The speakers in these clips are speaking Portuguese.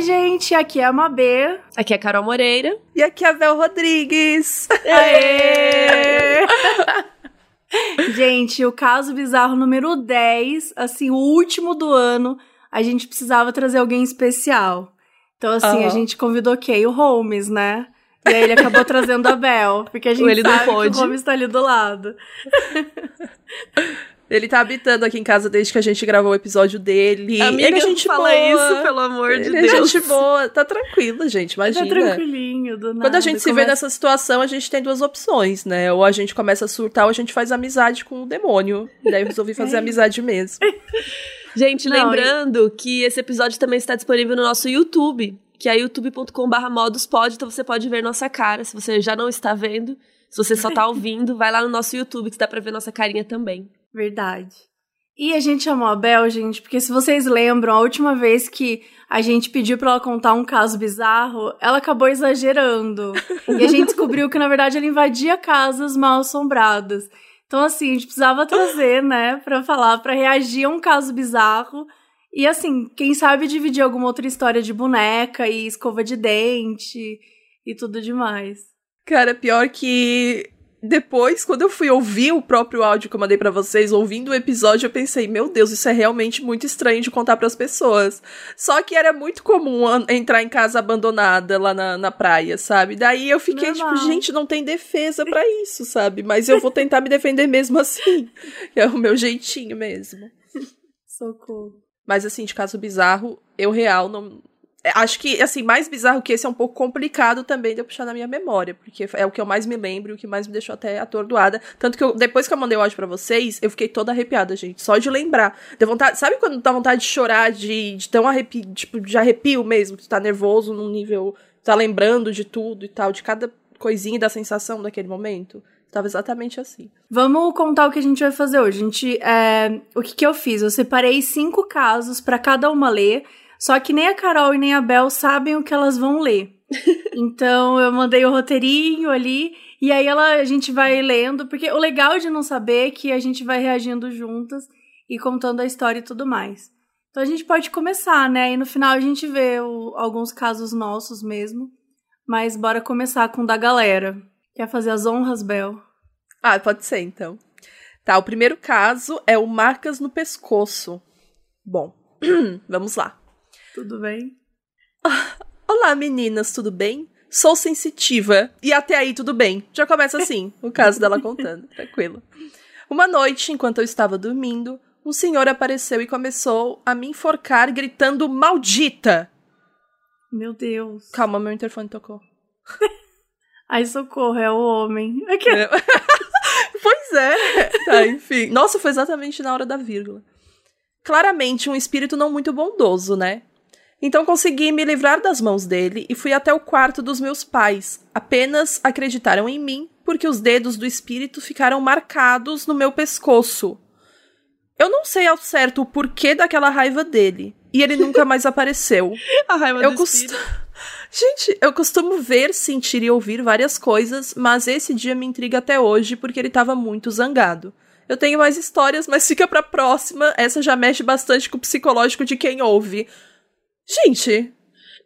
Oi, gente, aqui é a Mabê. Aqui é a Carol Moreira. E aqui é a Vel Rodrigues. Aê! gente, o caso bizarro número 10, assim, o último do ano, a gente precisava trazer alguém especial. Então, assim, uhum. a gente convidou quem? O Holmes, né? E aí ele acabou trazendo a Bel, porque a gente ele sabe que o Holmes tá ali do lado. Ele tá habitando aqui em casa desde que a gente gravou o episódio dele. Amiga, ele é gente fala boa. isso, pelo amor de ele Deus. É gente boa. Tá tranquila, gente, imagina. Tá tranquilinho, do nada. Quando a gente se começa... vê nessa situação, a gente tem duas opções, né? Ou a gente começa a surtar, ou a gente faz amizade com o demônio. E daí eu resolvi fazer amizade mesmo. Gente, Não, lembrando que esse episódio também está disponível no nosso YouTube, que é youtube.com.br modospod, então você pode ver nossa cara, se você já não está vendo. Se você só tá ouvindo, vai lá no nosso YouTube que dá pra ver nossa carinha também. Verdade. E a gente chamou a Bel, gente, porque se vocês lembram, a última vez que a gente pediu para ela contar um caso bizarro, ela acabou exagerando. e a gente descobriu que, na verdade, ela invadia casas mal assombradas. Então, assim, a gente precisava trazer, né, pra falar, para reagir a um caso bizarro. E, assim, quem sabe dividir alguma outra história de boneca e escova de dente e tudo demais. Cara, pior que depois, quando eu fui ouvir o próprio áudio que eu mandei para vocês, ouvindo o episódio, eu pensei, meu Deus, isso é realmente muito estranho de contar para as pessoas. Só que era muito comum entrar em casa abandonada lá na, na praia, sabe? Daí eu fiquei Normal. tipo, gente, não tem defesa para isso, sabe? Mas eu vou tentar me defender mesmo assim. É o meu jeitinho mesmo. Socorro. Mas assim, de caso bizarro, eu real não, acho que, assim, mais bizarro que esse é um pouco complicado também de eu puxar na minha memória, porque é o que eu mais me lembro e o que mais me deixou até atordoada. Tanto que eu, depois que eu mandei o áudio pra vocês, eu fiquei toda arrepiada, gente, só de lembrar. Deu vontade, sabe quando dá vontade de chorar, de, de tão arrepio, tipo, de arrepio mesmo, que tu tá nervoso num nível, tá lembrando de tudo e tal, de cada coisinha da sensação daquele momento? Tava exatamente assim. Vamos contar o que a gente vai fazer hoje. A gente, é, o que, que eu fiz? Eu separei cinco casos para cada uma ler. Só que nem a Carol e nem a Bel sabem o que elas vão ler. então eu mandei o roteirinho ali e aí ela, a gente vai lendo, porque o legal de não saber é que a gente vai reagindo juntas e contando a história e tudo mais. Então a gente pode começar, né? E no final a gente vê o, alguns casos nossos mesmo. Mas bora começar com o da galera. Quer fazer as honras, Bel? Ah, pode ser então. Tá, o primeiro caso é o Marcas no Pescoço. Bom, vamos lá. Tudo bem? Olá, meninas, tudo bem? Sou sensitiva. E até aí, tudo bem. Já começa assim, o caso dela contando. Tranquilo. Uma noite, enquanto eu estava dormindo, um senhor apareceu e começou a me enforcar, gritando: Maldita! Meu Deus. Calma, meu interfone tocou. Ai, socorro, é o homem. É. pois é. Tá, enfim. Nossa, foi exatamente na hora da vírgula. Claramente um espírito não muito bondoso, né? Então consegui me livrar das mãos dele e fui até o quarto dos meus pais. Apenas acreditaram em mim porque os dedos do espírito ficaram marcados no meu pescoço. Eu não sei ao certo o porquê daquela raiva dele. E ele nunca mais apareceu. A raiva eu do cost... espírito. Gente, eu costumo ver, sentir e ouvir várias coisas, mas esse dia me intriga até hoje porque ele estava muito zangado. Eu tenho mais histórias, mas fica pra próxima. Essa já mexe bastante com o psicológico de quem ouve. Gente.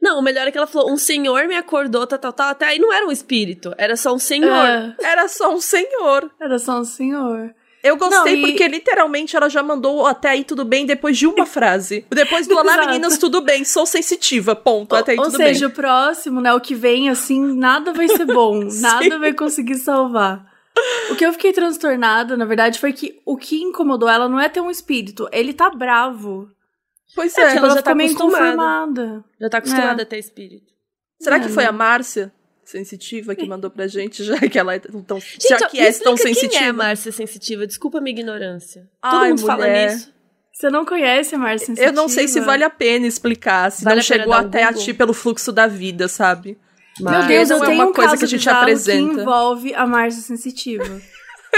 Não, o melhor é que ela falou: um senhor me acordou, tal, tal, tal. Até aí não era um espírito, era só um senhor. É. Era só um senhor. Era só um senhor. Eu gostei não, e... porque literalmente ela já mandou até aí tudo bem depois de uma frase. Depois do Olá meninas, tudo bem, sou sensitiva, ponto, até aí Ou tudo bem. Ou seja, o próximo, né, o que vem assim, nada vai ser bom, nada vai conseguir salvar. O que eu fiquei transtornada, na verdade, foi que o que incomodou ela não é ter um espírito, ele tá bravo. Pois é, é ela, já tá acostumada. Já tá acostumada é. a ter espírito. Será é, que foi a Márcia sensitiva que mandou pra gente, já que ela é tão, gente, já que é tão sensitiva? Quem é a Márcia sensitiva? Desculpa a minha ignorância. Ai, Todo mundo mulher. fala nisso. Você não conhece a Márcia sensitiva? Eu não sei se vale a pena explicar, se vale não chegou até a ti pelo fluxo da vida, sabe? Mas Meu Deus, eu não é uma um coisa que a gente apresenta. que envolve a Márcia sensitiva.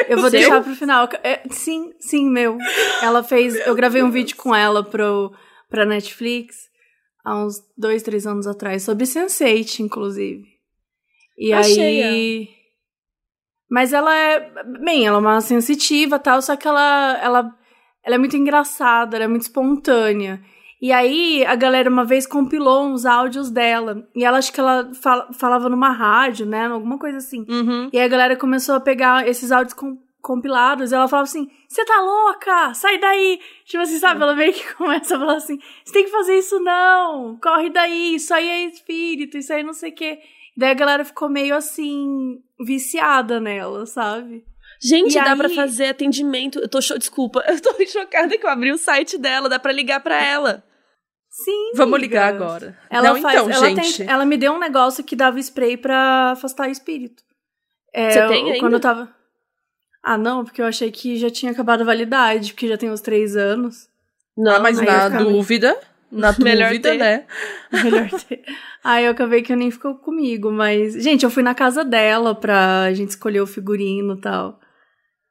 Eu vou deixar pro final. É, sim, sim, meu. Ela fez. Meu eu gravei Deus. um vídeo com ela pro, pra Netflix há uns dois, três anos atrás, sobre Sense8, inclusive. E Achei aí. Mas ela é. Bem, ela é uma sensitiva tal, só que ela, ela, ela é muito engraçada, ela é muito espontânea. E aí a galera uma vez compilou uns áudios dela. E ela acho que ela fal falava numa rádio, né? Alguma coisa assim. Uhum. E aí a galera começou a pegar esses áudios com compilados. Ela falava assim: Você tá louca? Sai daí! Tipo assim, sabe? Ela meio que começa a falar assim: Você tem que fazer isso não! Corre daí! Isso aí é espírito, isso aí não sei o quê. Daí a galera ficou meio assim, viciada nela, sabe? Gente, E dá aí- pra fazer atendimento. Eu tô cho... Desculpa, eu tô chocada que eu abri o site dela, dá pra ligar pra ela. Sim. Vamos amiga. ligar agora. Ela Não, faz, então, ela, gente. tem- ela me deu um negócio que dava spray pra afastar espírito. É, Você eu- tem ainda? Quando eu tava. Ah, não, porque eu achei que já tinha acabado a validade, porque já tem uns três anos. Não, ah, mas na eu dúvida, na Melhor dúvida, ter. né? Melhor ter. Aí eu acabei que nem ficou comigo, mas. Gente, eu fui na casa dela pra gente escolher o figurino e tal.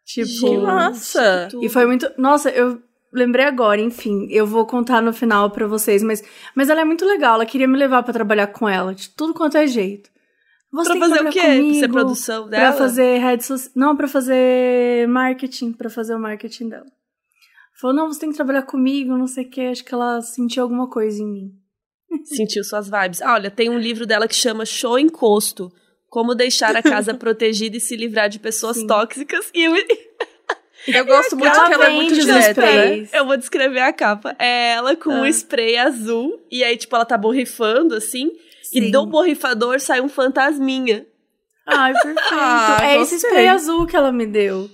Tipo. Massa. que tudo. E foi muito. Nossa, eu lembrei agora, enfim. Eu vou contar no final pra vocês, mas, mas ela é muito legal. Ela queria me levar pra trabalhar com ela, de tudo quanto é jeito. Você Pra fazer o quê? Comigo, Ser produção dela? Pra fazer redes sociais. Não, pra fazer marketing, pra fazer o marketing dela. Falou, não, você tem que trabalhar comigo, não sei o quê. Acho que ela sentiu alguma coisa em mim. Sentiu suas vibes. Ah, olha, tem um livro dela que chama Show Encosto. Como deixar a casa protegida e se livrar de pessoas Sim. tóxicas. E eu, Eu gosto muito que ela é muito direta, né? eu vou descrever a capa. É ela com um Ah. spray azul. E aí, tipo, ela tá borrifando, assim. E Sim. do borrifador sai um fantasminha. Ai, perfeito. Ah, é esse gostei. spray azul que ela me deu.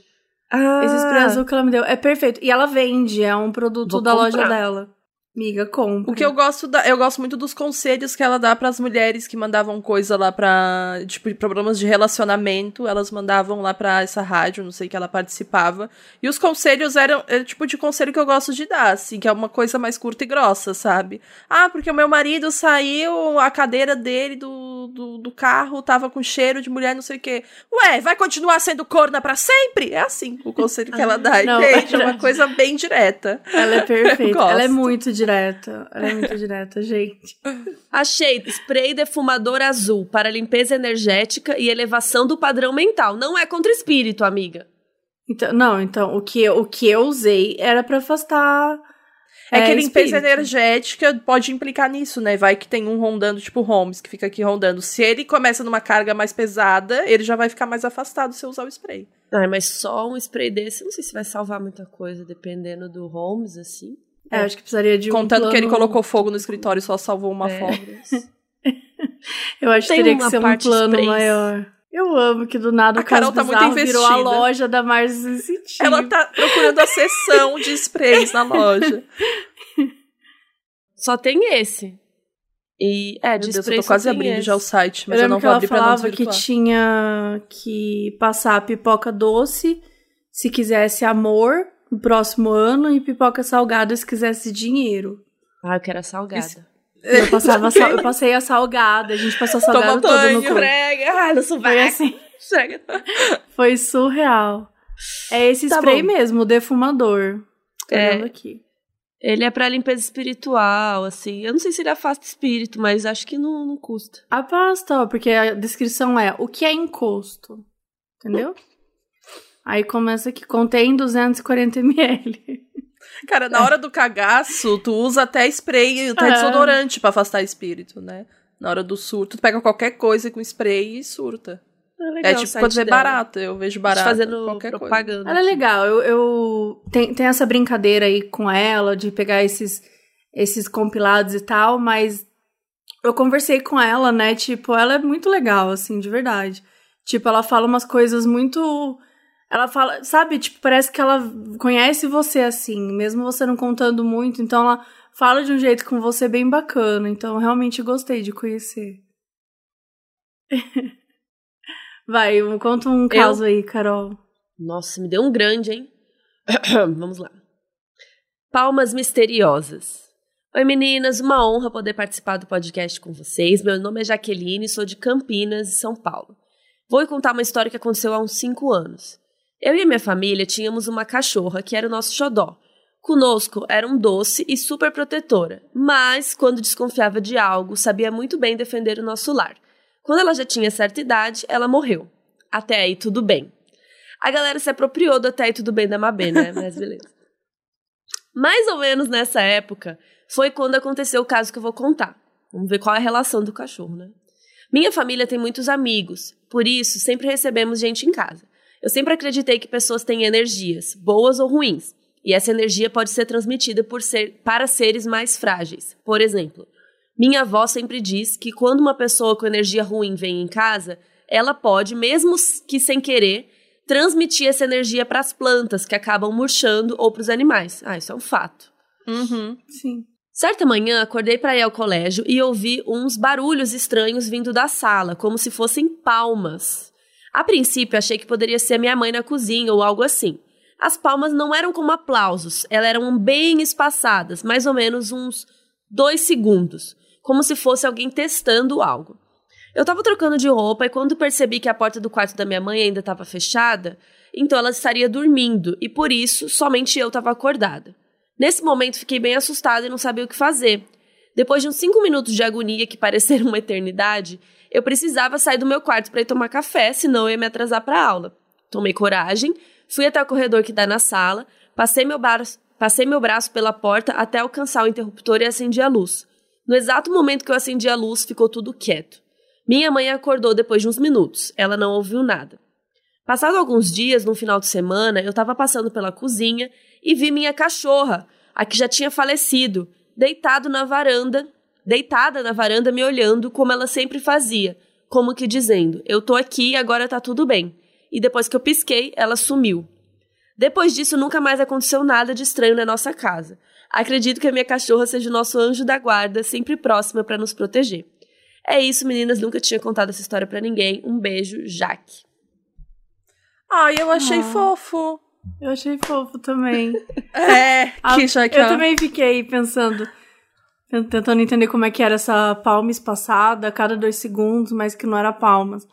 Ah, Esse spray azul que ela me deu. É perfeito. E ela vende, é um produto Vou da loja comprar. dela. Miga, compra. O que eu gosto da, eu gosto muito dos conselhos que ela dá pras mulheres que mandavam coisa lá pra, tipo, problemas de relacionamento, elas mandavam lá pra essa rádio, não sei que ela participava. E os conselhos eram é, tipo de conselho que eu gosto de dar, assim, que é uma coisa mais curta e grossa, sabe? Ah, porque o meu marido saiu, a cadeira dele do, do, do carro tava com cheiro de mulher, não sei o quê. Ué, vai continuar sendo corna pra sempre? É assim o conselho que ela dá, Não, entende? É uma coisa bem direta. Ela é perfeita. ela é muito direta. Ela é muito direta, gente. Achei spray defumador azul para limpeza energética e elevação do padrão mental. Não é contra espírito, amiga. Então, não, então, o que, eu- o que eu usei era pra afastar. É, que limpeza espírito. energética pode implicar nisso, né? Vai que tem um rondando, tipo Holmes, que fica aqui rondando. Se ele começa numa carga mais pesada, ele já vai ficar mais afastado se eu usar o spray. Ai, mas só um spray desse, não sei se vai salvar muita coisa, dependendo do Holmes, assim. É, acho que precisaria de um. Contando que ele plano- colocou fogo no escritório e só salvou uma É. foto. Eu acho que teria que ser um plano sprays. maior. Eu amo que do nada A o Carol tá muito Bizarro virou a investida. loja da Marcia Sensitiva. Ela tá procurando a seção de sprays na loja. Só tem esse. E, é, Meu de Deus, eu tô quase abrindo esse. já o site, mas eu eu, não que vou ela abrir pra não falava que tinha que passar pipoca doce se quisesse amor no próximo ano e pipoca salgada se quisesse dinheiro. Ah, eu quero a salgada. Isso- Eu, passava sal- eu passei a salgada, a gente passou a Toma salgada toda banho, no. Esfrega. Ah, no Foi assim, Esfrega. foi surreal. É esse Tá spray bom. mesmo, o defumador. Tô É. vendo aqui. Ele é pra limpeza espiritual, assim. Eu não sei se ele afasta espírito, mas acho que não, não custa. A pasta, ó, porque a descrição é o que é encosto. Entendeu? Aí começa aqui, contém 240 ml. Cara, na hora do cagaço, tu usa até spray, até É. desodorante pra afastar espírito, né? Na hora do surto, tu pega qualquer coisa com spray e surta. legal é o tipo site quando é barato, eu vejo barato. Fazendo qualquer coisa. propaganda. Ela é legal, eu, eu tem, tem essa brincadeira aí com ela de pegar esses, esses compilados e tal, mas eu conversei com ela, né? Tipo, ela é muito legal, assim, de verdade. Tipo, ela fala umas coisas muito. Ela fala, sabe, tipo, parece que ela conhece você assim, mesmo você não contando muito, então ela fala de um jeito com você bem bacana. Então, eu realmente gostei de conhecer. Vai, conta um caso aí, Carol. Nossa, me deu um grande, hein? Vamos lá. Palmas misteriosas. Oi meninas, uma honra poder participar do podcast com vocês. Meu nome é Jaqueline, sou de Campinas, São Paulo. Vou contar uma história que aconteceu há uns 5 anos. Eu e minha família tínhamos uma cachorra que era o nosso xodó. Conosco era um doce e super protetora, mas quando desconfiava de algo, sabia muito bem defender o nosso lar. Quando ela já tinha certa idade, ela morreu. Até aí tudo bem. A galera se apropriou do até aí tudo bem da Mabê, né? Mas beleza. Mais ou menos nessa época, foi quando aconteceu o caso que eu vou contar. Vamos ver qual é a relação do cachorro, né? Minha família tem muitos amigos, por isso sempre recebemos gente em casa. Eu sempre acreditei que pessoas têm energias, boas ou ruins, e essa energia pode ser transmitida por ser, para seres mais frágeis. Por exemplo, minha avó sempre diz que quando uma pessoa com energia ruim vem em casa, ela pode, mesmo que sem querer, transmitir essa energia para as plantas que acabam murchando ou para os animais. Ah, isso é um fato. Uhum. Sim. Certa manhã, acordei para ir ao colégio e ouvi uns barulhos estranhos vindo da sala, como se fossem palmas. A princípio, achei que poderia ser minha mãe na cozinha ou algo assim. As palmas não eram como aplausos, elas eram bem espaçadas, mais ou menos uns dois segundos, como se fosse alguém testando algo. Eu estava trocando de roupa e quando percebi que a porta do quarto da minha mãe ainda estava fechada, então ela estaria dormindo e por isso somente eu estava acordada. Nesse momento fiquei bem assustada e não sabia o que fazer. Depois de uns cinco minutos de agonia que pareceram uma eternidade, eu precisava sair do meu quarto para ir tomar café, senão eu ia me atrasar para aula. Tomei coragem, fui até o corredor que dá na sala, passei meu, passei meu braço pela porta até alcançar o interruptor e acendi a luz. No exato momento que eu acendi a luz, ficou tudo quieto. Minha mãe acordou depois de uns minutos. Ela não ouviu nada. Passado alguns dias, no final de semana, eu estava passando pela cozinha e vi minha cachorra, a que já tinha falecido, deitado na varanda, deitada na varanda me olhando como ela sempre fazia, como que dizendo: "Eu tô aqui, agora tá tudo bem". E depois que eu pisquei, ela sumiu. Depois disso, nunca mais aconteceu nada de estranho na nossa casa. Acredito que a minha cachorra seja o nosso anjo da guarda, sempre próxima para nos proteger. É isso, meninas. Nunca tinha contado essa história para ninguém. Um beijo, Jaque. Ai, eu achei ah. fofo. Eu achei fofo também. É, que já que Eu também fiquei pensando, tentando entender como é que era essa palma espaçada a cada dois segundos, mas que não era palmas.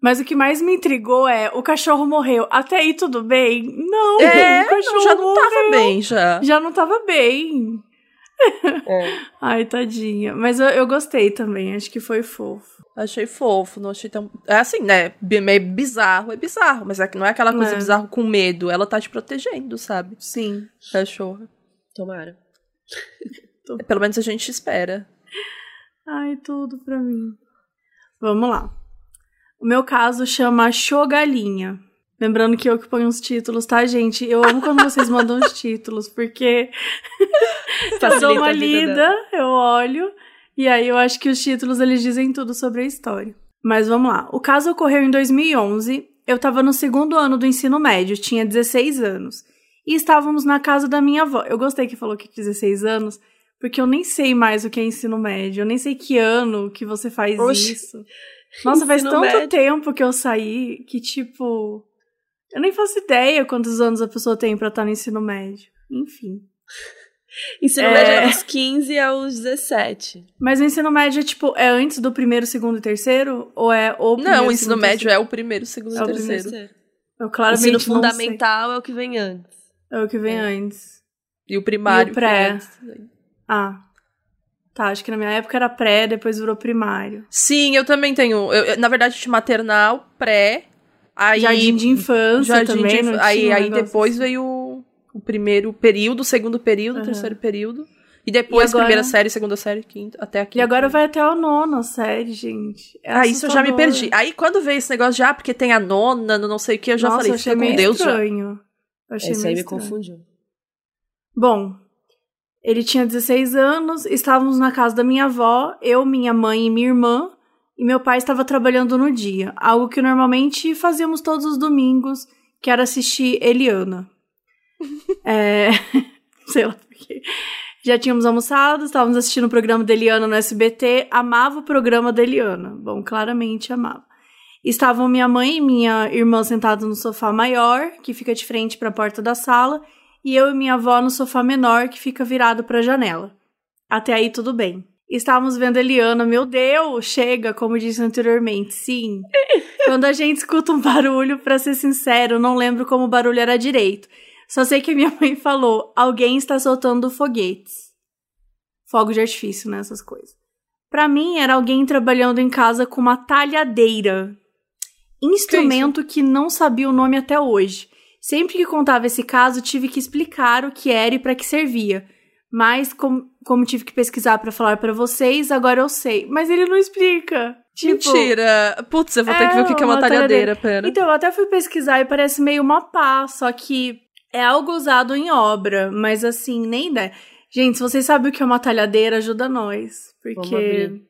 Mas o que mais me intrigou é o cachorro morreu. Até aí tudo bem? Não, é, o cachorro já não morreu. tava bem já. Já não tava bem. É. Ai, tadinha. Mas eu, eu gostei também, acho que foi fofo. Achei fofo, não achei tão. É assim, né? Meio bizarro, é bizarro, mas é que não é aquela coisa É. bizarro com medo. Ela tá te protegendo, sabe? Sim. Cachorra. Tomara. Pelo menos a gente espera. Ai, tudo pra mim. Vamos lá. O meu caso chama Chogalinha. Lembrando que eu que ponho os títulos, tá, gente? Eu amo quando vocês mandam os títulos, porque eu dou uma lida, eu olho, e aí eu acho que os títulos eles dizem tudo sobre a história. Mas vamos lá. O caso ocorreu em 2011. Eu tava no segundo ano do ensino médio, tinha 16 anos. E estávamos na casa da minha avó. Eu gostei que falou que 16 anos, porque eu nem sei mais o que é ensino médio. Eu nem sei que ano que você faz Oxi. isso. Nossa, faz Ensino tanto médio. tempo que eu saí que, tipo. Eu nem faço ideia quantos anos a pessoa tem pra estar no ensino médio. Enfim. Ensino É. médio é dos 15 aos 17. Mas o ensino médio é tipo, é antes do primeiro, segundo e terceiro? Ou é o primeiro, Não, o ensino segundo, médio é o primeiro, segundo É o e terceiro. primeiro. Eu O claramente ensino não sei. fundamental é o que vem antes. É o que vem É. antes. E o primário. E o pré. Ah. Tá, acho que na minha época era pré, depois virou primário. Sim, eu também tenho. eu- eu- na verdade, eu tinha maternal, pré. Aí, Jardim de infância jardim também, de inf- aí, aí depois assim. veio o, o primeiro período, o segundo período, o Aham. terceiro período. E depois E agora- primeira série, segunda série, quinta, até aqui. E agora vai até a nona série, gente. É Ah, isso eu já me perdi. Aí quando veio esse negócio já, porque tem a nona, no não sei o que, eu já Nossa, falei, eu achei fica com meio Deus já. estranho. Eu achei Esse meio aí me estranho. confundiu. Bom, ele tinha 16 anos, estávamos na casa da minha avó, eu, minha mãe e minha irmã, e meu pai estava trabalhando no dia, algo que normalmente fazíamos todos os domingos, que era assistir Eliana. é, sei lá por quê. Já tínhamos almoçado, estávamos assistindo o programa da Eliana no SBT, amava o programa da Eliana. Bom, claramente amava. Estavam minha mãe e minha irmã sentadas no sofá maior, que fica de frente para a porta da sala, e eu e minha avó no sofá menor, que fica virado para a janela. Até aí tudo bem. Estávamos vendo Eliana, meu Deus, chega, como disse anteriormente, sim. Quando a gente escuta um barulho, pra ser sincero, não lembro como o barulho era direito. Só sei que minha mãe falou: alguém está soltando foguetes. Fogo de artifício, né? Essas coisas. Pra mim, era alguém trabalhando em casa com uma talhadeira. Instrumento que não sabia o nome até hoje. Sempre que contava esse caso, tive que explicar o que era e para que servia. Mas com, como tive que pesquisar para falar para vocês, agora eu sei. Mas ele não explica. Tipo, Mentira! Putz, eu vou ter que ver o que é uma talhadeira, pera. Então, eu até fui pesquisar e parece meio uma pá, só que é algo usado em obra, mas assim, nem ideia. Gente, se vocês sabem o que é uma talhadeira, ajuda nós. Porque.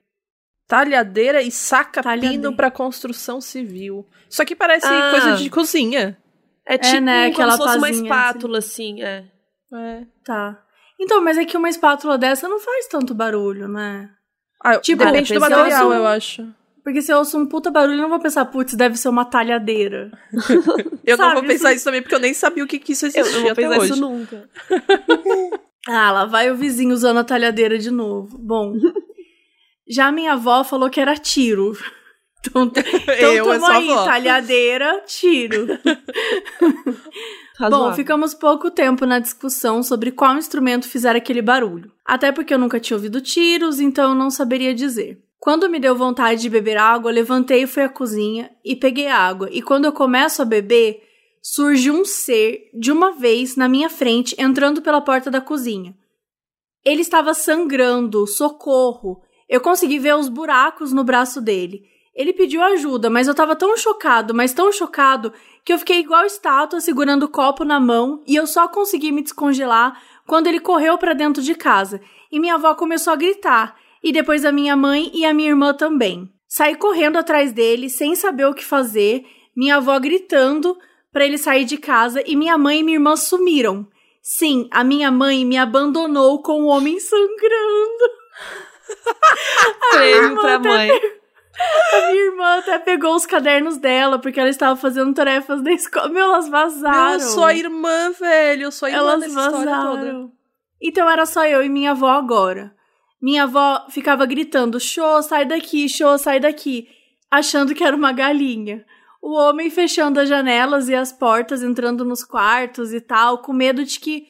Talhadeira e saca Talhadeira. pino para construção civil. Isso aqui parece ah. coisa de cozinha. É, é tipo é, né, aquela como se fosse uma assim. espátula, assim. assim, é. É. Tá. Então, mas é que uma espátula dessa não faz tanto barulho, né? Ah, tipo, depende do material, eu acho. Porque se eu ouço um puta barulho, eu não vou pensar, putz, deve ser uma talhadeira. eu Sabe, não vou pensar isso também, porque eu nem sabia o que, que isso existia Eu não vou pensar hoje. isso nunca. ah, lá vai o vizinho usando a talhadeira de novo. Bom, já minha avó falou que era tiro. Então, então eu, toma aí, avó. talhadeira, tiro. Bom, ficamos pouco tempo na discussão sobre qual instrumento fizer aquele barulho. Até porque eu nunca tinha ouvido tiros, então eu não saberia dizer. Quando me deu vontade de beber água, levantei e fui à cozinha e peguei água. E quando eu começo a beber, surge um ser de uma vez na minha frente entrando pela porta da cozinha. Ele estava sangrando, socorro. Eu consegui ver os buracos no braço dele. Ele pediu ajuda, mas eu estava tão chocado, mas tão chocado, que eu fiquei igual estátua segurando o copo na mão e eu só consegui me descongelar quando ele correu para dentro de casa. E minha avó começou a gritar e depois a minha mãe e a minha irmã também. Saí correndo atrás dele, sem saber o que fazer, minha avó gritando para ele sair de casa e minha mãe e minha irmã sumiram. Sim, a minha mãe me abandonou com o homem sangrando. Prêmio pra mãe. A minha irmã até pegou os cadernos dela, porque ela estava fazendo tarefas da escola. Meu, elas vazaram. Eu sou a irmã, velho. Eu sou a irmã elas vazaram. Então era só eu e minha avó agora. Minha avó ficava gritando: Show, sai daqui, show, sai daqui, achando que era uma galinha. O homem fechando as janelas e as portas, entrando nos quartos e tal, com medo de que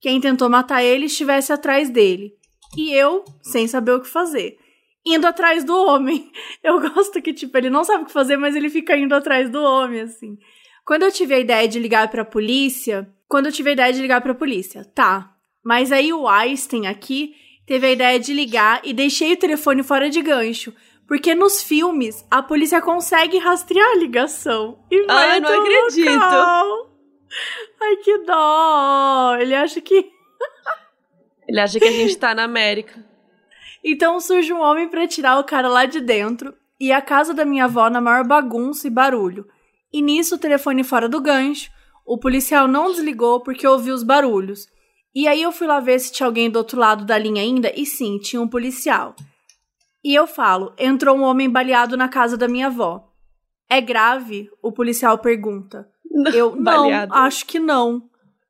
quem tentou matar ele estivesse atrás dele. E eu, sem saber o que fazer, indo atrás do homem. Eu gosto que, tipo, ele não sabe o que fazer, mas ele fica indo atrás do homem, assim. Quando eu tive a ideia de ligar pra polícia, quando eu tive a ideia de ligar pra polícia, tá. Mas aí o Einstein aqui teve a ideia de ligar e deixei o telefone fora de gancho. Porque nos filmes a polícia consegue rastrear a ligação. E vai Ai, não acredito. Local. Ai, que dó. Ele acha que. Ele acha que a gente tá na América. Então surge um homem para tirar o cara lá de dentro e a casa da minha avó na maior bagunça e barulho. E nisso o telefone fora do gancho. O policial não desligou porque ouviu os barulhos. E aí eu fui lá ver se tinha alguém do outro lado da linha ainda, e sim, tinha um policial. E eu falo: entrou um homem baleado na casa da minha avó. É grave? O policial pergunta. Não, eu, não, acho que não.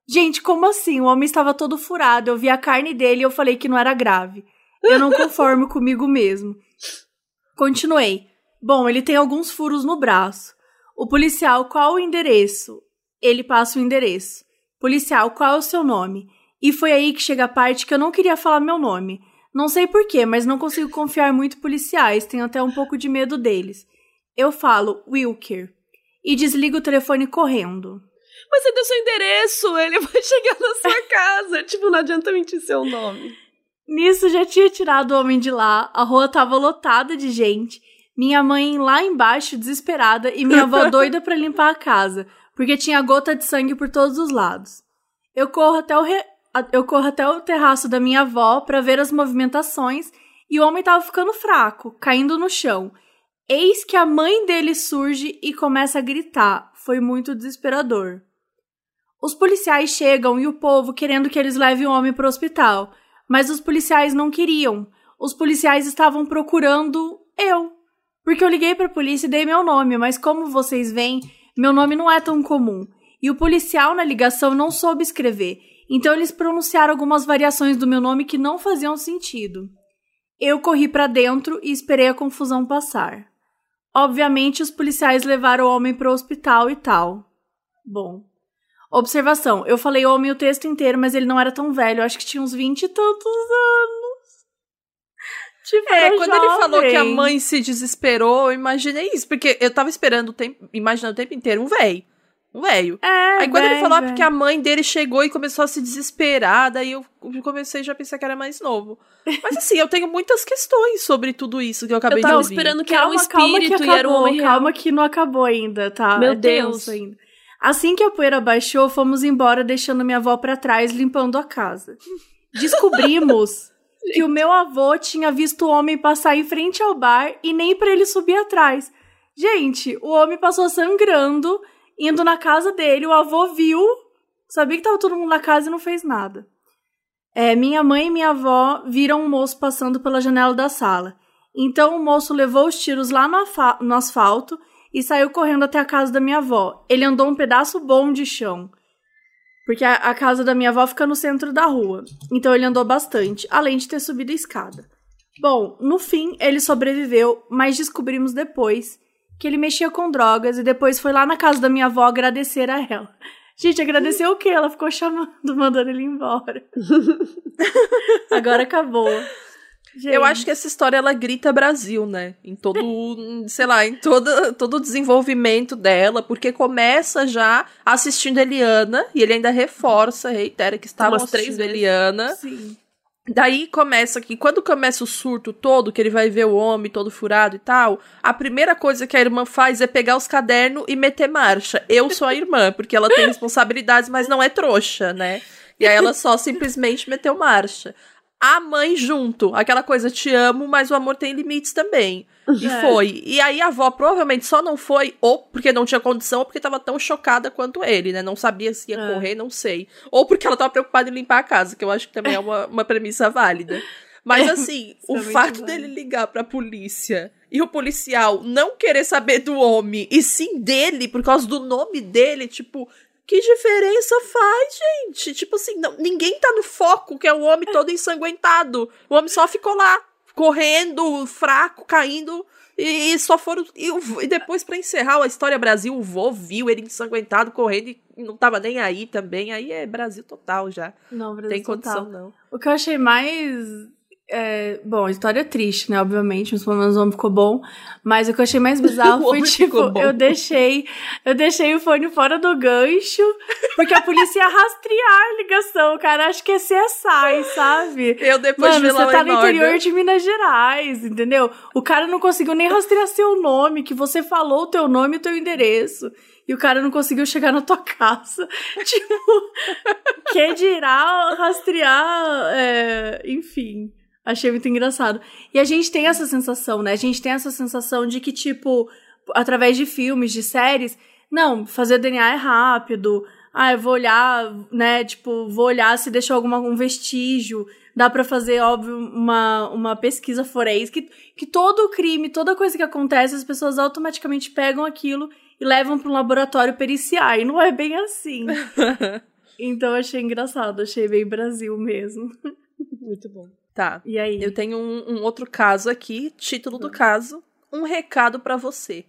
Gente, como assim? O homem estava todo furado, eu vi a carne dele e eu falei que não era grave. Eu não conformo comigo mesmo. Continuei. Bom, ele tem alguns furos no braço. O policial, qual o endereço? Ele passa o endereço. Policial, qual é o seu nome? E foi aí que chega a parte que eu não queria falar meu nome. Não sei porquê, mas não consigo confiar muito em policiais, tenho até um pouco de medo deles. Eu falo, Wilker, e desligo o telefone correndo. Mas você deu seu endereço, ele vai chegar na sua casa. tipo, não adianta mentir seu nome. Nisso já tinha tirado o homem de lá, a rua tava lotada de gente, minha mãe lá embaixo desesperada e minha avó doida para limpar a casa, porque tinha gota de sangue por todos os lados. Eu corro até o, re eu corro até o terraço da minha avó para ver as movimentações e o homem estava ficando fraco, caindo no chão. Eis que a mãe dele surge e começa a gritar. Foi muito desesperador. Os policiais chegam e o povo querendo que eles levem o homem para o hospital, mas os policiais não queriam. Os policiais estavam procurando eu. Porque eu liguei para a polícia e dei meu nome, mas como vocês veem, meu nome não é tão comum. E o policial na ligação não soube escrever então eles pronunciaram algumas variações do meu nome que não faziam sentido. Eu corri para dentro e esperei a confusão passar. Obviamente, os policiais levaram o homem para o hospital e tal. Bom. Observação: eu falei homem o texto inteiro, mas ele não era tão velho, acho que tinha uns vinte e tantos anos. Tipo, é, quando jovem. ele falou que a mãe se desesperou, eu imaginei isso, porque eu tava esperando o tempo, imaginando o tempo inteiro um velho. Um velho. É, Aí quando ele véio, falou, ah, véio. porque a mãe dele chegou e começou a se desesperar, daí eu comecei já a pensar que era mais novo. Mas assim, eu tenho muitas questões sobre tudo isso que eu acabei Eu tava de ouvir. esperando que era um Calma, calma que espírito acabou, e era um homem real. calma que não acabou ainda, tá? Meu É Deus. Ainda. Assim que a poeira baixou, fomos embora deixando minha avó pra trás, limpando a casa. Descobrimos que o meu avô tinha visto o homem passar em frente ao bar e nem pra ele subir atrás. Gente, o homem passou sangrando, indo na casa dele, o avô viu, sabia que tava todo mundo na casa e não fez nada. É, minha mãe e minha avó viram um moço passando pela janela da sala. Então o moço levou os tiros lá no, no asfalto e saiu correndo até a casa da minha avó. Ele andou um pedaço bom de chão. Porque a, a casa da minha avó fica no centro da rua. Então ele andou bastante, além de ter subido a escada. Bom, no fim ele sobreviveu, mas descobrimos depois que ele mexia com drogas e depois foi lá na casa da minha avó agradecer a ela. Gente, agradeceu o quê? Ela ficou chamando, mandando ele embora. Agora acabou. Eu acho que essa história ela grita Brasil, né? Em todo, sei lá, em todo, todo o desenvolvimento dela, porque começa já assistindo Eliana e ele ainda reforça, reitera que estava Umas três. Eliana. Sim. Daí começa que quando começa o surto todo, que ele vai ver o homem todo furado e tal, a primeira coisa que a irmã faz é pegar os cadernos e meter marcha. Eu sou a irmã, porque ela tem responsabilidades, mas não é trouxa, né? E aí ela só simplesmente meteu marcha. A mãe junto, aquela coisa, te amo, mas o amor tem limites também. E É. foi. E aí a avó provavelmente só não foi, ou porque não tinha condição, ou porque tava tão chocada quanto ele, né? Não sabia se ia É. correr, não sei. Ou porque ela tava preocupada em limpar a casa, que eu acho que também é uma, uma premissa válida. Mas assim, o Extremamente fato dele ligar pra polícia e o policial não querer saber do homem, e sim dele, por causa do nome dele, tipo, que diferença faz, gente? Tipo assim, não- ninguém tá no foco, que é o homem todo ensanguentado. O homem só ficou lá, correndo, fraco, caindo. E, e só foram. E, e depois, pra encerrar a história Brasil, o vô viu ele ensanguentado, correndo e não tava nem aí também. Aí é Brasil total já. Não, Brasil tem total. condição, não. O que eu achei mais. É, bom, a história é triste, né? Obviamente, mas pelo menos o homem ficou bom. Mas o que eu achei mais bizarro foi, tipo, eu deixei. Eu deixei o fone fora do gancho, porque a polícia ia rastrear a ligação, cara. Acho que é CSI, sabe? Eu depois Mano, de você tá no Order- interior de Minas Gerais, entendeu? O cara não conseguiu nem rastrear seu nome, que você falou o teu nome e o teu endereço. E o cara não conseguiu chegar na tua casa. tipo, quem dirá rastrear, é, enfim. Achei muito engraçado. E a gente tem essa sensação, né? A gente tem essa sensação de que, tipo, através de filmes, de séries, não, fazer DNA é rápido. Ah, eu vou olhar, né? Tipo, vou olhar se deixou algum um vestígio. Dá pra fazer, óbvio, uma, uma pesquisa forense. Que, que todo crime, toda coisa que acontece, as pessoas automaticamente pegam aquilo e levam pra um laboratório periciar. E não é bem assim. então achei engraçado, achei bem Brasil mesmo. Muito bom. Tá. E aí? Eu tenho um, um outro caso aqui, título do caso, um recado pra você.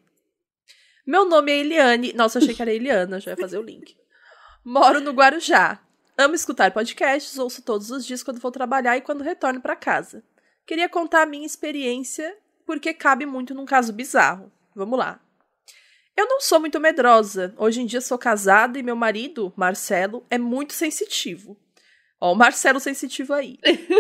Meu nome é Eliane. Nossa, achei que era Eliana, já ia fazer o link. Moro no Guarujá. Amo escutar podcasts, ouço todos os dias quando vou trabalhar e quando retorno pra casa. Queria contar a minha experiência porque cabe muito num caso bizarro. Vamos lá. Eu não sou muito medrosa. Hoje em dia sou casada e meu marido, Marcelo, é muito sensitivo. Ó, o Marcelo sensitivo aí.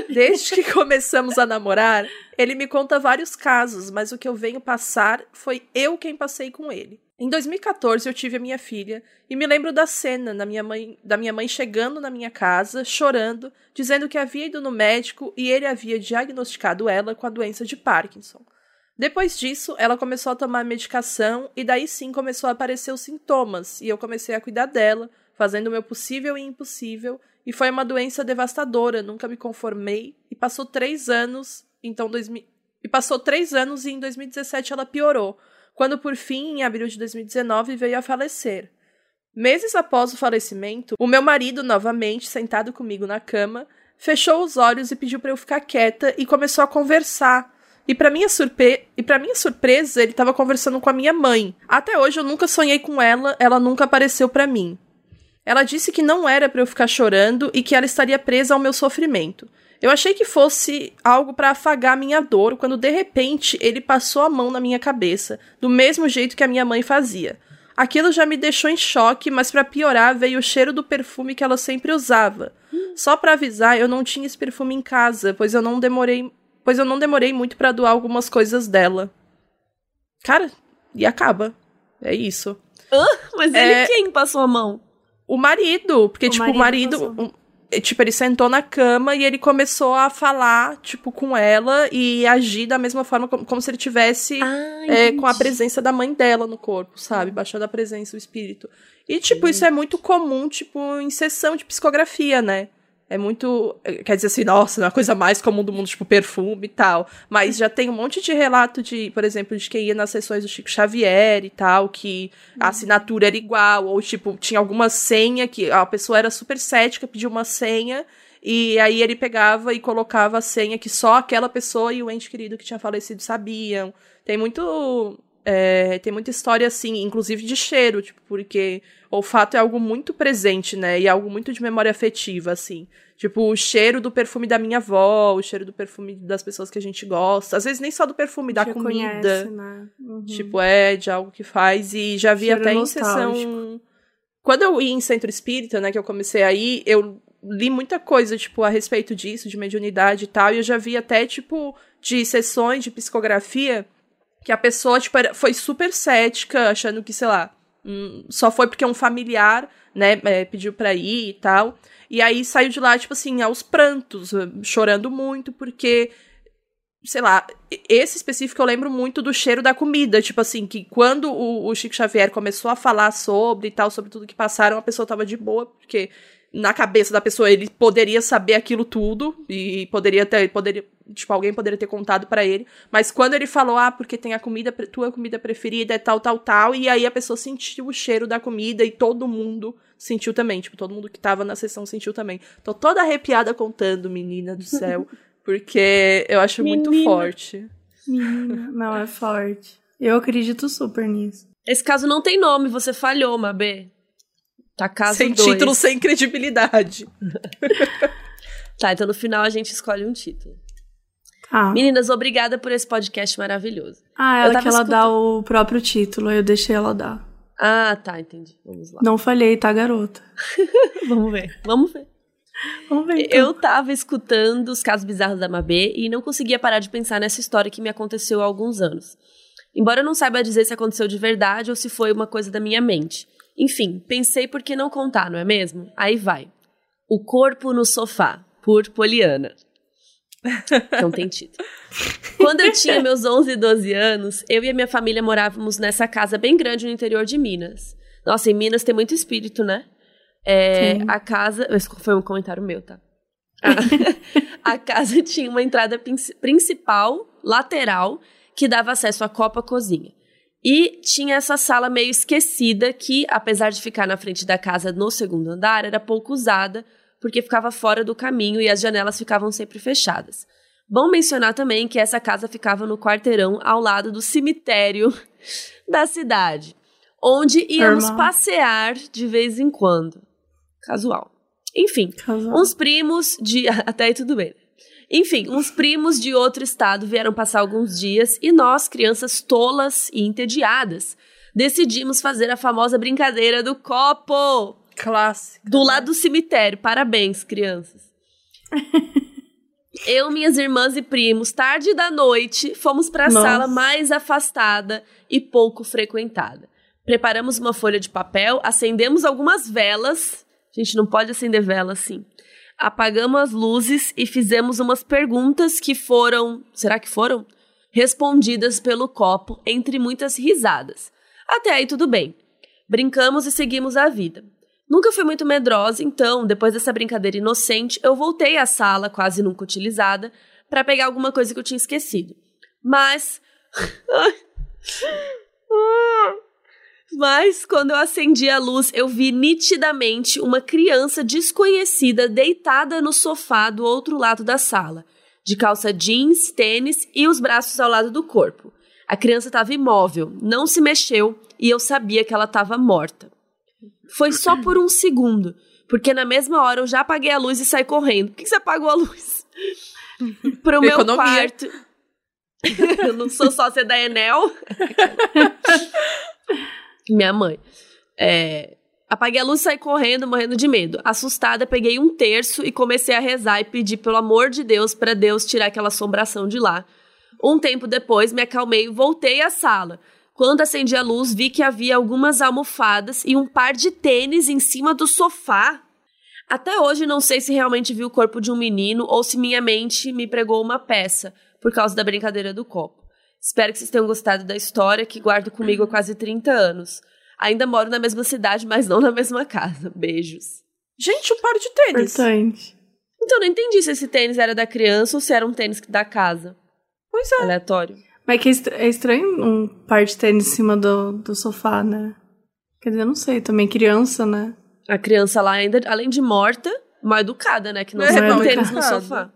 Desde que começamos a namorar, ele me conta vários casos, mas o que eu venho passar foi eu quem passei com ele. Em 2014 eu tive a minha filha e me lembro da cena na minha mãe, da minha mãe chegando na minha casa, chorando, dizendo que havia ido no médico e ele havia diagnosticado ela com a doença de Parkinson. Depois disso, ela começou a tomar medicação e daí sim começou a aparecer os sintomas e eu comecei a cuidar dela, fazendo o meu possível e impossível e foi uma doença devastadora, nunca me conformei e passou três anos, então 2000, e passou três anos e em 2017 ela piorou, quando por fim, em abril de 2019, veio a falecer. Meses após o falecimento, o meu marido, novamente sentado comigo na cama, fechou os olhos e pediu para eu ficar quieta e começou a conversar. E para minha, surpre... minha surpresa, ele estava conversando com a minha mãe. Até hoje eu nunca sonhei com ela, ela nunca apareceu para mim. Ela disse que não era para eu ficar chorando e que ela estaria presa ao meu sofrimento. Eu achei que fosse algo para afagar minha dor, quando de repente ele passou a mão na minha cabeça, do mesmo jeito que a minha mãe fazia. Aquilo já me deixou em choque, mas para piorar veio o cheiro do perfume que ela sempre usava. Só para avisar, eu não tinha esse perfume em casa, pois eu não demorei, pois eu não demorei muito para doar algumas coisas dela. Cara, e acaba. É isso. Hã? Mas ele é... quem passou a mão? O marido, porque o tipo, marido o marido, tipo, ele sentou na cama e ele começou a falar, tipo, com ela e agir da mesma forma como, como se ele tivesse ah, é, com a presença da mãe dela no corpo, sabe? Baixando a presença, o espírito. E, tipo, isso é muito comum, tipo, em sessão de psicografia, né? É muito. Quer dizer assim, nossa, não é a coisa mais comum do mundo, tipo perfume e tal. Mas já tem um monte de relato de, por exemplo, de quem ia nas sessões do Chico Xavier e tal, que a assinatura era igual, ou tipo, tinha alguma senha que a pessoa era super cética, pediu uma senha, e aí ele pegava e colocava a senha que só aquela pessoa e o ente querido que tinha falecido sabiam. Tem muito. É, tem muita história assim, inclusive de cheiro, tipo, porque olfato é algo muito presente, né? E é algo muito de memória afetiva, assim. Tipo, o cheiro do perfume da minha avó, o cheiro do perfume das pessoas que a gente gosta. Às vezes nem só do perfume, da comida. Conhece, né? Uhum. Tipo, é de algo que faz. E já vi cheiro até em sessão. Quando eu ia em centro espírita, né, que eu comecei aí, eu li muita coisa, tipo, a respeito disso, de mediunidade e tal. E eu já vi até, tipo, de sessões de psicografia que a pessoa, tipo, era, foi super cética, achando que, sei lá, Hum, só foi porque um familiar, né, é, pediu pra ir e tal. E aí saiu de lá, tipo assim, aos prantos, eh, chorando muito, porque, sei lá, esse específico eu lembro muito do cheiro da comida. Tipo assim, que quando o, o Chico Xavier começou a falar sobre e tal, sobre tudo que passaram, a pessoa tava de boa, porque na cabeça da pessoa ele poderia saber aquilo tudo e poderia ter poderia tipo alguém poderia ter contado para ele. Mas quando ele falou ah porque tem a comida tua comida preferida é tal tal tal e aí a pessoa sentiu o cheiro da comida e todo mundo sentiu também tipo todo mundo que tava na sessão sentiu também. Tô toda arrepiada contando menina do céu porque eu acho menina. muito forte. Menina não é forte. Eu acredito super nisso. Esse caso não tem nome você falhou Mabê Tá caso Sem dois. título, sem credibilidade. tá, então no final a gente escolhe um título. Tá. Meninas, obrigada por esse podcast maravilhoso. Ah, ela que ela escutando... dá o próprio título, eu deixei ela dar. Ah, tá, entendi. Vamos lá. Não falhei, tá, garota? Vamos ver, vamos ver. Vamos ver então. Eu tava escutando os casos bizarros da Mabê e não conseguia parar de pensar nessa história que me aconteceu há alguns anos. Embora eu não saiba dizer se aconteceu de verdade ou se foi uma coisa da minha mente. Enfim, pensei por que não contar, não é mesmo? Aí vai. O Corpo no Sofá, por Poliana. Não tem título. Quando eu tinha meus 11 e 12 anos, eu e a minha família morávamos nessa casa bem grande no interior de Minas. Nossa, em Minas tem muito espírito, né? É, a casa. Esse foi um comentário meu, tá? A, a casa tinha uma entrada principal, lateral, que dava acesso à copa cozinha. E tinha essa sala meio esquecida que, apesar de ficar na frente da casa no segundo andar, era pouco usada porque ficava fora do caminho e as janelas ficavam sempre fechadas. Bom mencionar também que essa casa ficava no quarteirão ao lado do cemitério da cidade, onde íamos Irmão. passear de vez em quando. Casual. Enfim, Casual. uns primos de. Até aí tudo bem. Enfim, uns primos de outro estado vieram passar alguns dias e nós, crianças tolas e entediadas, decidimos fazer a famosa brincadeira do copo. Clássico. Do lado do cemitério. Parabéns, crianças. Eu, minhas irmãs e primos, tarde da noite, fomos para a sala mais afastada e pouco frequentada. Preparamos uma folha de papel, acendemos algumas velas. A gente não pode acender vela assim apagamos as luzes e fizemos umas perguntas que foram. Será que foram? Respondidas pelo copo, entre muitas risadas. Até aí tudo bem. Brincamos e seguimos a vida. Nunca fui muito medrosa, então, depois dessa brincadeira inocente, eu voltei à sala, quase nunca utilizada, para pegar alguma coisa que eu tinha esquecido. Mas. Mas quando eu acendi a luz, eu vi nitidamente uma criança desconhecida deitada no sofá do outro lado da sala, de calça jeans, tênis e os braços ao lado do corpo. A criança estava imóvel, não se mexeu e eu sabia que ela estava morta. Foi só por um segundo, porque na mesma hora eu já apaguei a luz e saí correndo. Por que você apagou a luz? Pro meu Economia. quarto. eu não sou sócia da Enel. Minha mãe. É, apaguei a luz e saí correndo, morrendo de medo. Assustada, peguei um terço e comecei a rezar e pedir pelo amor de Deus para Deus tirar aquela assombração de lá. Um tempo depois, me acalmei e voltei à sala. Quando acendi a luz, vi que havia algumas almofadas e um par de tênis em cima do sofá. Até hoje não sei se realmente vi o corpo de um menino ou se minha mente me pregou uma peça por causa da brincadeira do copo. Espero que vocês tenham gostado da história que guardo comigo há quase 30 anos. Ainda moro na mesma cidade, mas não na mesma casa. Beijos. Gente, um par de tênis. Importante. Então, não entendi se esse tênis era da criança ou se era um tênis da casa. Pois é. Aleatório. Mas que é estranho um par de tênis em cima do, do sofá, né? Quer dizer, eu não sei, também criança, né? A criança lá ainda, além de morta, mal educada, né? Que não É, sabe tênis no sofá.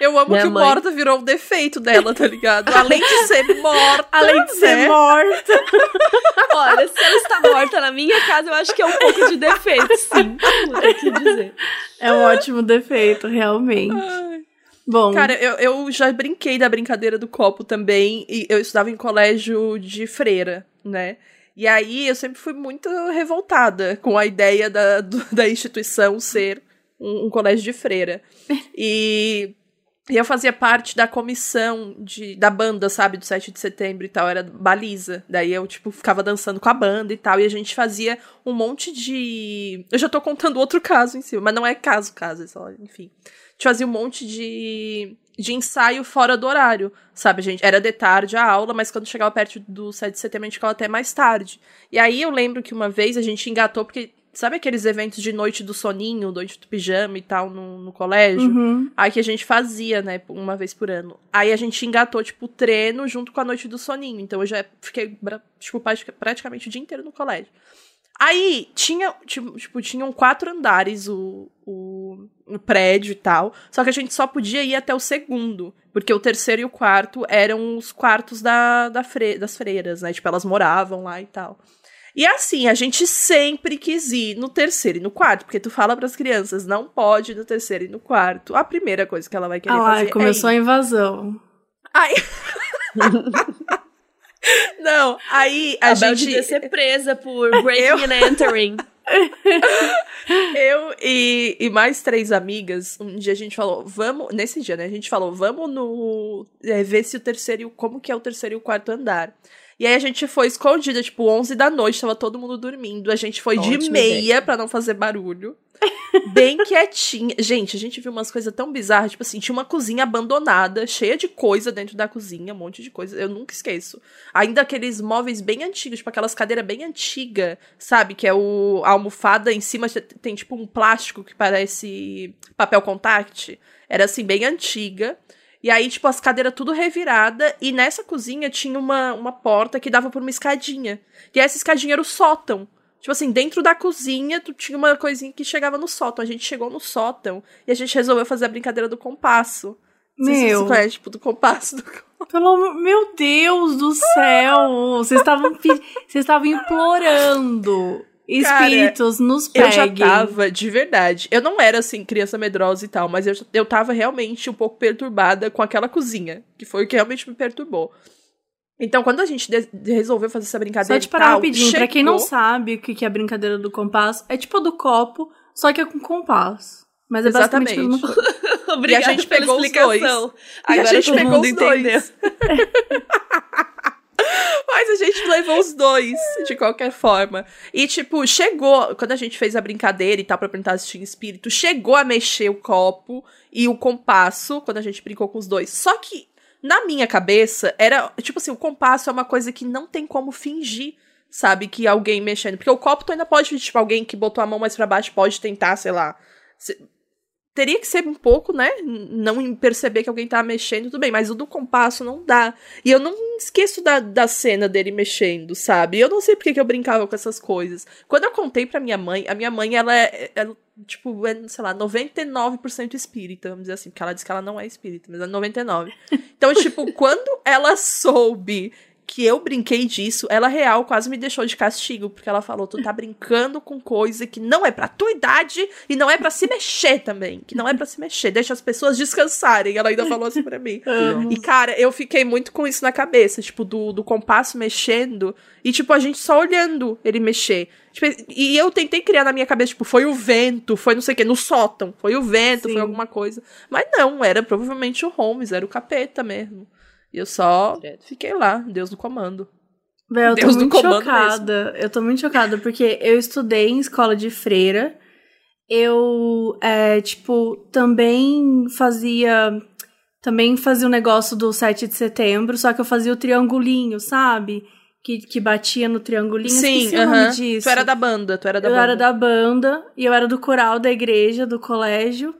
Eu amo Minha que o mãe- morta virou um defeito dela, tá ligado? Além de ser morta. Além de ser né? morta. Olha, se ela está morta na minha casa, eu acho que é um pouco de defeito, sim. Vou ter que dizer. É um ótimo defeito, realmente. Ai. Bom, Cara, eu, eu já brinquei da brincadeira do copo também. E eu estudava em colégio de freira, né? E aí eu sempre fui muito revoltada com a ideia da, do- da instituição ser um, um colégio de freira. E, e eu fazia parte da comissão de, da banda, sabe, do 7 de setembro e tal, era baliza. Daí eu, tipo, ficava dançando com a banda e tal, e a gente fazia um monte de. Eu já tô contando outro caso em cima, mas não é caso, caso, é só, enfim. A gente fazia um monte de, de ensaio fora do horário, sabe, gente? Era de tarde a aula, mas quando chegava perto do 7 de setembro a gente ficava até mais tarde. E aí eu lembro que uma vez a gente engatou, porque sabe aqueles eventos de noite do soninho, noite do pijama e tal no, no colégio? uhum. Aí que a gente fazia, né, uma vez por ano. Aí a gente engatou, tipo, o treino junto com a noite do soninho. Então eu já fiquei, tipo, pratica- praticamente o dia inteiro no colégio. Aí tinha, tipo, tipo, tinham quatro andares o, o, o prédio e tal. Só que a gente só podia ir até o segundo. Porque o terceiro e o quarto eram os quartos da, da fre- das freiras, né? Tipo, elas moravam lá e tal. E assim, a gente sempre quis ir no terceiro e no quarto, porque tu fala pras crianças, não pode ir no terceiro e no quarto. A primeira coisa que ela vai querer Ah lá, fazer começou é a invasão. Aí... não, aí a, A, gente... devia ser presa por breaking and entering. Eu e, e mais três amigas, um dia a gente falou, vamos, nesse dia, né, a gente falou, vamos no, é, ver se o terceiro, como que é o terceiro e o quarto andar. E aí a gente foi escondida, tipo, 11 da noite, tava todo mundo dormindo, a gente foi de Ótima meia pra não fazer barulho. Bem quietinha. Gente, a gente viu umas coisas tão bizarras, tipo assim, tinha uma cozinha abandonada, cheia de coisa dentro da cozinha, um monte de coisa, eu nunca esqueço. Ainda aqueles móveis bem antigos, tipo aquelas cadeiras bem antigas, sabe? Que é o a almofada em cima tem tipo um plástico que parece papel contact. Era assim, bem antiga. E aí, tipo, as cadeiras tudo revirada. E nessa cozinha tinha uma, uma porta que dava por uma escadinha. E essa escadinha era o sótão. Tipo assim, dentro da cozinha, tu tinha uma coisinha que chegava no sótão. A gente chegou no sótão e a gente resolveu fazer a brincadeira do compasso. Se Meu. você conhece, tipo, do compasso. Do... Pelo meu Deus do céu! Vocês estavam vocês estavam implorando espíritos nos Eu peguem. já tava, de verdade. Eu não era, assim, criança medrosa e tal, mas eu, eu tava realmente um pouco perturbada com aquela cozinha, que foi o que realmente me perturbou. Então, quando a gente de- de- resolveu fazer essa brincadeira Só te e parar tal, rapidinho, pra quem não chegou- sabe o que que é a brincadeira do compasso, é tipo a do copo, só que é com compasso. Mas é basicamente a mesma Exatamente. coisa. Obrigada gente pela pegou os explicação. dois. E Agora a gente todo pegou mundo os entendeu. Mas a gente levou os dois, de qualquer forma. E, tipo, chegou, quando a gente fez a brincadeira e tal, pra perguntar se tinha espírito, chegou a mexer o copo e o compasso, quando a gente brincou com os dois. Só que, na minha cabeça, era, tipo assim, o compasso é uma coisa que não tem como fingir, sabe, que alguém mexendo. Porque o copo tu ainda pode, tipo, alguém que botou a mão mais pra baixo pode tentar, sei lá. se- Teria que ser um pouco, né? Não perceber que alguém tá mexendo, tudo bem, mas o do compasso não dá. E eu não esqueço da, da cena dele mexendo, sabe? Eu não sei porque que eu brincava com essas coisas. Quando eu contei pra minha mãe, a minha mãe, ela é, ela, tipo, é, sei lá, 99% espírita, vamos dizer assim, porque ela diz que ela não é espírita, mas é 99%. Então, tipo, quando ela soube que eu brinquei disso, ela real quase me deixou de castigo, porque ela falou: tu tá brincando com coisa que não é pra tua idade e não é para se mexer também. Que não é para se mexer, deixa as pessoas descansarem. Ela ainda falou assim pra mim. e, cara, eu fiquei muito com isso na cabeça, tipo, do, do compasso mexendo e, tipo, a gente só olhando ele mexer. Tipo, e eu tentei criar na minha cabeça, tipo, foi o vento, foi não sei o que, no sótão, foi o vento, Sim. foi alguma coisa. Mas não, era provavelmente o Holmes, era o capeta mesmo. E eu só fiquei lá, Deus no comando. Eu Deus tô muito chocada. Mesmo. Eu tô muito chocada, porque eu estudei em escola de freira. Eu, é, tipo, também fazia. Também fazia o um negócio do 7 de setembro, só que eu fazia o triangulinho, sabe? Que, que batia no triangulinho. Sim, uh -huh. disso. Tu era da banda, tu era da eu banda. Eu era da banda, e eu era do coral da igreja, do colégio.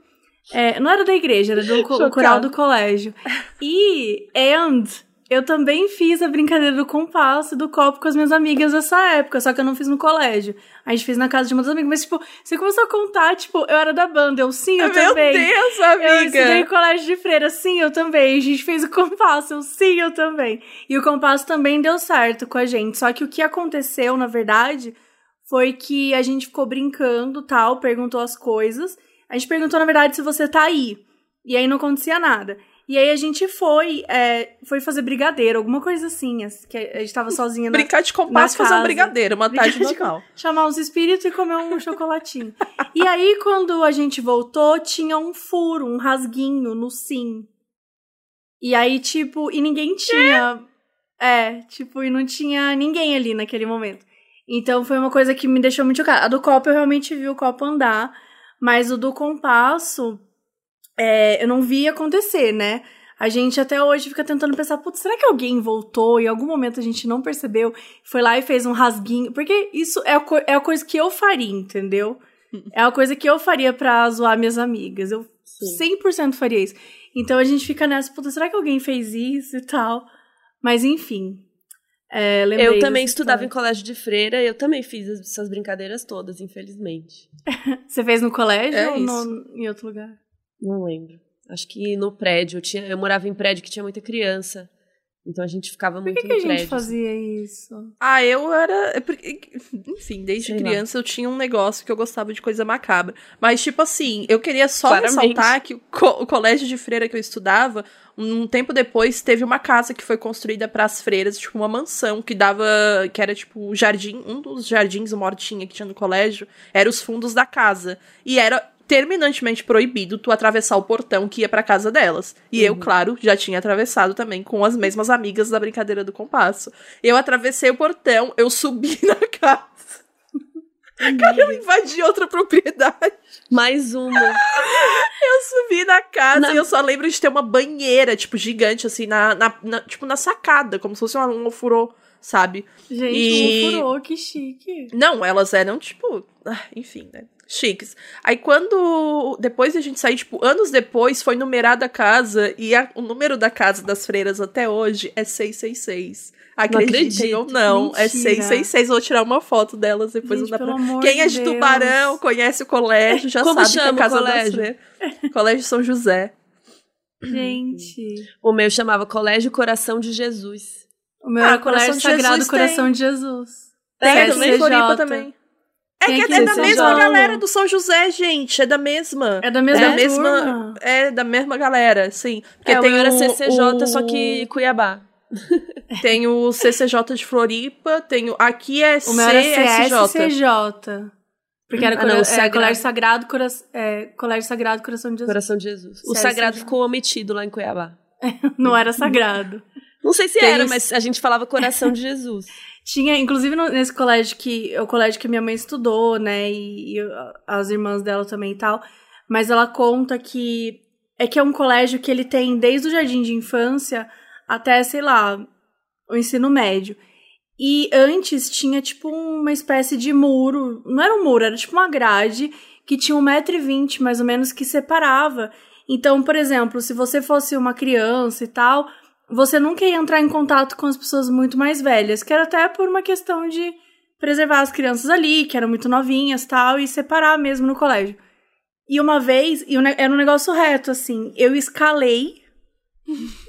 É, não era da igreja, era do co coral do colégio. E, and, eu também fiz a brincadeira do compasso do copo com as minhas amigas nessa época, só que eu não fiz no colégio. A gente fez na casa de uma das amigas, mas, tipo, você começou a contar, tipo, eu era da banda, eu sim, eu Meu também. Meu Deus, amiga! Eu estudei colégio de freira, sim, eu também. A gente fez o compasso, eu sim, eu também. E o compasso também deu certo com a gente, só que o que aconteceu, na verdade, foi que a gente ficou brincando, tal, perguntou as coisas, a gente perguntou, na verdade, se você tá aí. E aí não acontecia nada. E aí a gente foi, é, foi fazer brigadeiro, alguma coisa assim, que a gente tava sozinha na Brincar de compasso fazer um brigadeiro, uma tarde normal. Chamar os espíritos e comer um chocolatinho. e aí, quando a gente voltou, tinha um furo, um rasguinho no sim. E aí, tipo, e ninguém tinha... É, tipo, e não tinha ninguém ali naquele momento. Então foi uma coisa que me deixou muito chocada. A do copo eu realmente vi o copo andar, mas o do compasso, é, eu não vi acontecer, né? A gente até hoje fica tentando pensar, putz, será que alguém voltou e em algum momento a gente não percebeu, foi lá e fez um rasguinho? Porque isso é a, é a coisa que eu faria, entendeu? É a coisa que eu faria pra zoar minhas amigas. Eu Sim. 100% faria isso. Então a gente fica nessa, puta, será que alguém fez isso e tal? Mas enfim, é, eu também estudava em colégio de freira e eu também fiz essas brincadeiras todas, infelizmente. Você fez no colégio é ou no, em outro lugar? Não lembro. Acho que no prédio. Eu, tinha, eu morava em prédio que tinha muita criança. Então a gente ficava muito Por que no que prédio. a gente fazia isso? Ah, eu era. É enfim, desde Sei criança lá. eu tinha um negócio que eu gostava de coisa macabra. Mas, tipo assim, eu queria só Claramente. ressaltar que o, co o colégio de freira que eu estudava, um tempo depois, teve uma casa que foi construída para as freiras, tipo, uma mansão que dava. que era tipo o jardim, um dos jardins, uma hortinha que tinha no colégio, era os fundos da casa. E era terminantemente proibido tu atravessar o portão que ia pra casa delas. E uhum. eu, claro, já tinha atravessado também com as mesmas amigas da brincadeira do compasso. Eu atravessei o portão, eu subi na casa. Cara, eu invadi outra propriedade. Mais uma. eu subi na casa na... e eu só lembro de ter uma banheira, tipo, gigante, assim, na, na, na tipo, na sacada, como se fosse um ofurô, sabe? Gente, e... um ofurô, que chique. Não, elas eram, tipo, ah, enfim, né? Chiques. Aí quando. Depois a gente sair, tipo, anos depois, foi numerada a casa e a, o número da casa das freiras até hoje é 666. Acreditem ou não, é Mentira. é 666. Vou tirar uma foto delas depois. Gente, pra... Quem é de Deus. Tubarão, conhece o colégio, já Como sabe que é a casa colégio? das freiras. Colégio São José. Gente. O meu chamava Colégio Coração de Jesus. O meu ah, era Colégio Sagrado Jesus Coração tem. de Jesus. Tem, é, também, Floripa também. É que, que é, é da mesma galera do São José, gente. É da mesma. É da mesma. É da mesma, é da mesma galera, sim. Porque é, tem o era CCJ, o... só que Cuiabá. Tem o CCJ de Floripa, tem o... Aqui é o meu era CSCJ. Porque era ah, não, é, Colégio Sagrado, Cora... é, Colégio Sagrado Coração de Jesus. Coração de Jesus. O Sagrado ficou omitido lá em Cuiabá. não era sagrado. Não sei se tem era, mas a gente falava Coração de Jesus. Tinha, inclusive nesse colégio que. O colégio que minha mãe estudou, né? E, e, as irmãs dela também e tal. Mas ela conta que. É que é um colégio que ele tem desde o jardim de infância até, sei lá, o ensino médio. E antes tinha, tipo, uma espécie de muro. Não era um muro, era tipo uma grade que tinha 1,20m mais ou menos que separava. Então, por exemplo, se você fosse uma criança e tal, você nunca ia entrar em contato com as pessoas muito mais velhas, que era até por uma questão de preservar as crianças ali, que eram muito novinhas tal, e separar mesmo no colégio. E uma vez, e era um negócio reto, assim, eu escalei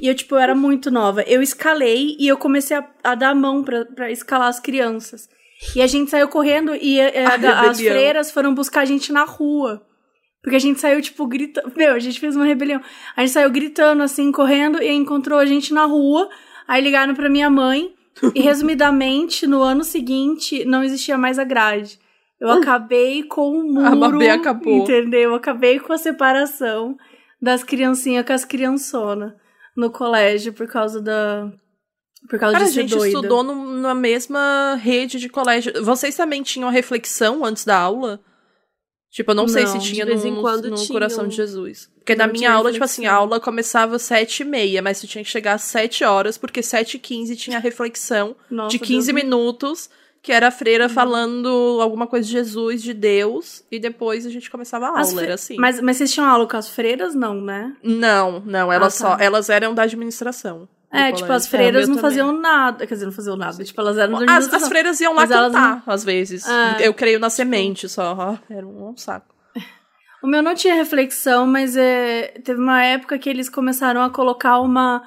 E eu, tipo, eu era muito nova. Eu escalei e eu comecei a, a dar a mão pra, pra escalar as crianças. E a gente saiu correndo e a, a, as freiras foram buscar a gente na rua. Porque a gente saiu, tipo, gritando. Meu, a gente fez uma rebelião. A gente saiu gritando, assim, correndo, e encontrou a gente na rua. Aí ligaram pra minha mãe. E, resumidamente, no ano seguinte, não existia mais a grade. Eu acabei com o muro. A Mabê acabou. Entendeu? Eu acabei com a separação das criancinhas com as criançonas no colégio por causa da. Por causa Cara, de ser a gente doida. estudou no, na mesma rede de colégio. Vocês também tinham reflexão antes da aula? Tipo, eu não, não sei se tinha no, no, no Coração de Jesus. Porque não na minha aula, reflexão. tipo assim, a aula começava às sete e meia, mas você tinha que chegar às sete horas, porque sete e quinze tinha reflexão Nossa, de 15 Deus minutos, que era a freira uhum. falando alguma coisa de Jesus, de Deus, e depois a gente começava a aula, era assim. Mas, mas vocês tinham aula com as freiras, não, né? Não, não, elas ah, tá. só, elas eram da administração. É, tipo, as freiras é, não faziam também. nada. Quer dizer, não faziam nada. Tipo, elas eram as, as freiras iam lá cantar, não... às vezes. É. Eu creio na semente só. Era um saco. O meu não tinha reflexão, mas é, teve uma época que eles começaram a colocar uma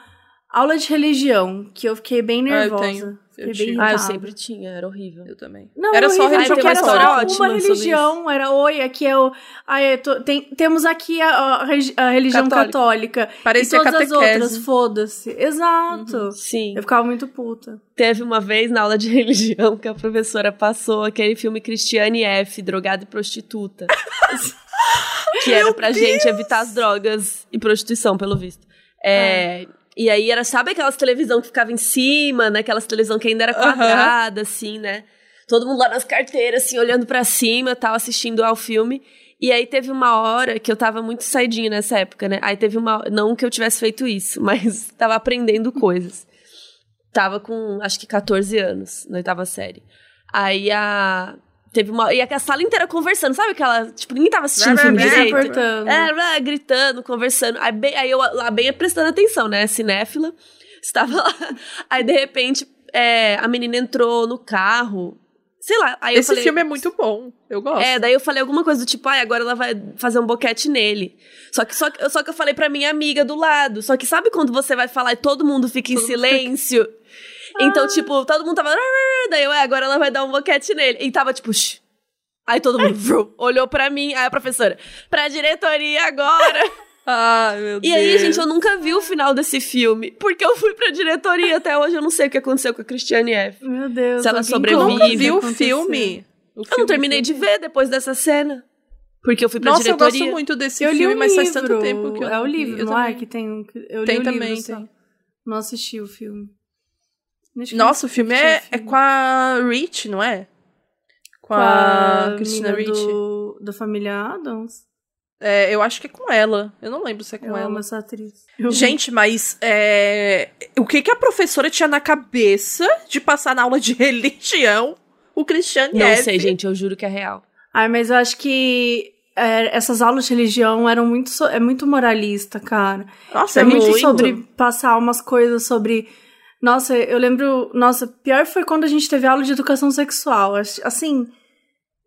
aula de religião, que eu fiquei bem nervosa. Ah, eu tenho. Eu tinha. Ah, eu sempre tinha, era horrível. Eu também. Não, era só religião era só uma religião, era oi, aqui é o. Ai, tô, tem, temos aqui a, a, a religião católica. católica. Parecia e todas catequese. as outras, foda-se. Exato. Uhum, sim. Eu ficava muito puta. Teve uma vez na aula de religião que a professora passou aquele filme Cristiane F, Drogada e Prostituta. que era pra Deus. gente evitar as drogas e prostituição, pelo visto. É. é e aí era, sabe aquelas televisão que ficava em cima, né? Aquelas televisão que ainda era quadrada, uhum. assim, né? Todo mundo lá nas carteiras, assim, olhando para cima, tal, assistindo ao filme. E aí teve uma hora que eu tava muito saidinha nessa época, né? Aí teve uma. Não que eu tivesse feito isso, mas tava aprendendo coisas. Tava com, acho que 14 anos, na oitava série. Aí a Teve uma. E a sala inteira conversando, sabe aquela. Tipo, ninguém tava assistindo o filme direito. Gritando. É, gritando, conversando. Aí, bem, aí eu lá bem prestando atenção, né? Cinéfila. Estava lá. Aí, de repente, é, a menina entrou no carro. Sei lá. Aí Esse falei, filme é muito bom. Eu gosto. É, daí eu falei alguma coisa do tipo, ai, agora ela vai fazer um boquete nele. Só que, só, só que eu falei pra minha amiga do lado. Só que sabe quando você vai falar e todo mundo fica todo em silêncio? Fica... Então, tipo, todo mundo tava. Daí eu, é, agora ela vai dar um boquete nele. E tava, tipo, Shh. Aí todo mundo vrum, olhou pra mim, aí a professora, pra diretoria agora. Ai, meu Deus. E aí, gente, eu nunca vi o final desse filme. Porque eu fui pra diretoria. Até hoje eu não sei o que aconteceu com a Cristiane F. Meu Deus. Se ela sobrevive. nunca viu o filme. O filme. Eu não terminei de ver depois dessa cena. Porque eu fui pra Nossa, diretoria. Nossa, eu gosto muito desse eu filme, mas faz tanto tempo que eu É o livro, não é? Que tem... Eu tem li também, livro, tem. Não assisti o filme. Nossa, o filme é, é com a Rich, não é? Com, com a, a Christina Rich. Do, da família Adams. É, eu acho que é com ela. Eu não lembro se é com eu ela. Amo essa atriz. Gente, mas é... o que, que a professora tinha na cabeça de passar na aula de religião o Christiane Não sei, gente, eu juro que é real. Ai, mas eu acho que é, essas aulas de religião eram muito so, é muito moralista, cara. Nossa, é, é muito, muito sobre passar umas coisas sobre nossa, eu lembro. Nossa, pior foi quando a gente teve aula de educação sexual. Assim,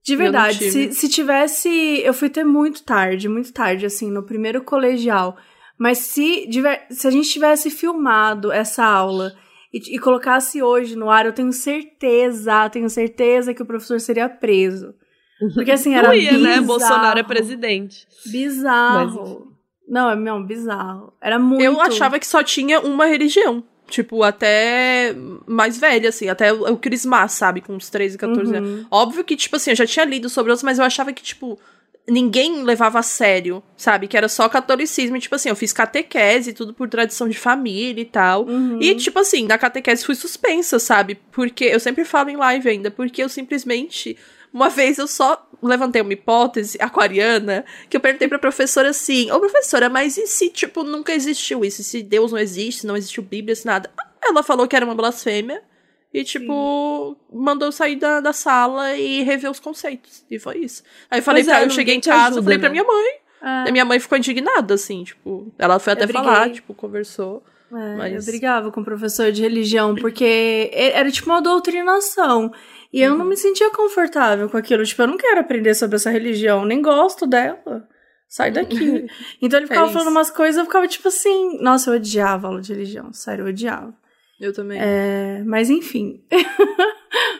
de verdade, se, se tivesse. Eu fui ter muito tarde, muito tarde, assim, no primeiro colegial. Mas se, se a gente tivesse filmado essa aula e, e colocasse hoje no ar, eu tenho certeza, tenho certeza que o professor seria preso. Porque assim, era Não ia, né? bizarro. né? Bolsonaro é presidente. Bizarro. Mas... Não, é mesmo, bizarro. Era muito. Eu achava que só tinha uma religião. Tipo, até mais velha, assim, até o Crismar, sabe? Com uns 13, 14 uhum. anos. Óbvio que, tipo assim, eu já tinha lido sobre outros, mas eu achava que, tipo, ninguém levava a sério, sabe? Que era só catolicismo. E, tipo assim, eu fiz catequese, tudo por tradição de família e tal. Uhum. E, tipo assim, na catequese fui suspensa, sabe? Porque eu sempre falo em live ainda, porque eu simplesmente. Uma vez eu só levantei uma hipótese aquariana que eu perguntei pra professora assim: Ô professora, mas e se, tipo, nunca existiu isso? Se Deus não existe, não existiu Bíblia, se nada? Ela falou que era uma blasfêmia e, tipo, Sim. mandou sair da, da sala e rever os conceitos. E foi isso. Aí eu falei pois pra é, eu cheguei em casa, ajuda, falei né? pra minha mãe. E minha mãe ficou indignada, assim, tipo, ela foi até falar, tipo, conversou. É, mas... Eu brigava com o professor de religião, porque era tipo uma doutrinação. E eu não uhum. me sentia confortável com aquilo. Tipo, eu não quero aprender sobre essa religião, nem gosto dela. Sai daqui. então ele ficava é falando umas coisas, eu ficava tipo assim. Nossa, eu odiava aula de religião. Sério, eu odiava. Eu também. É, mas enfim.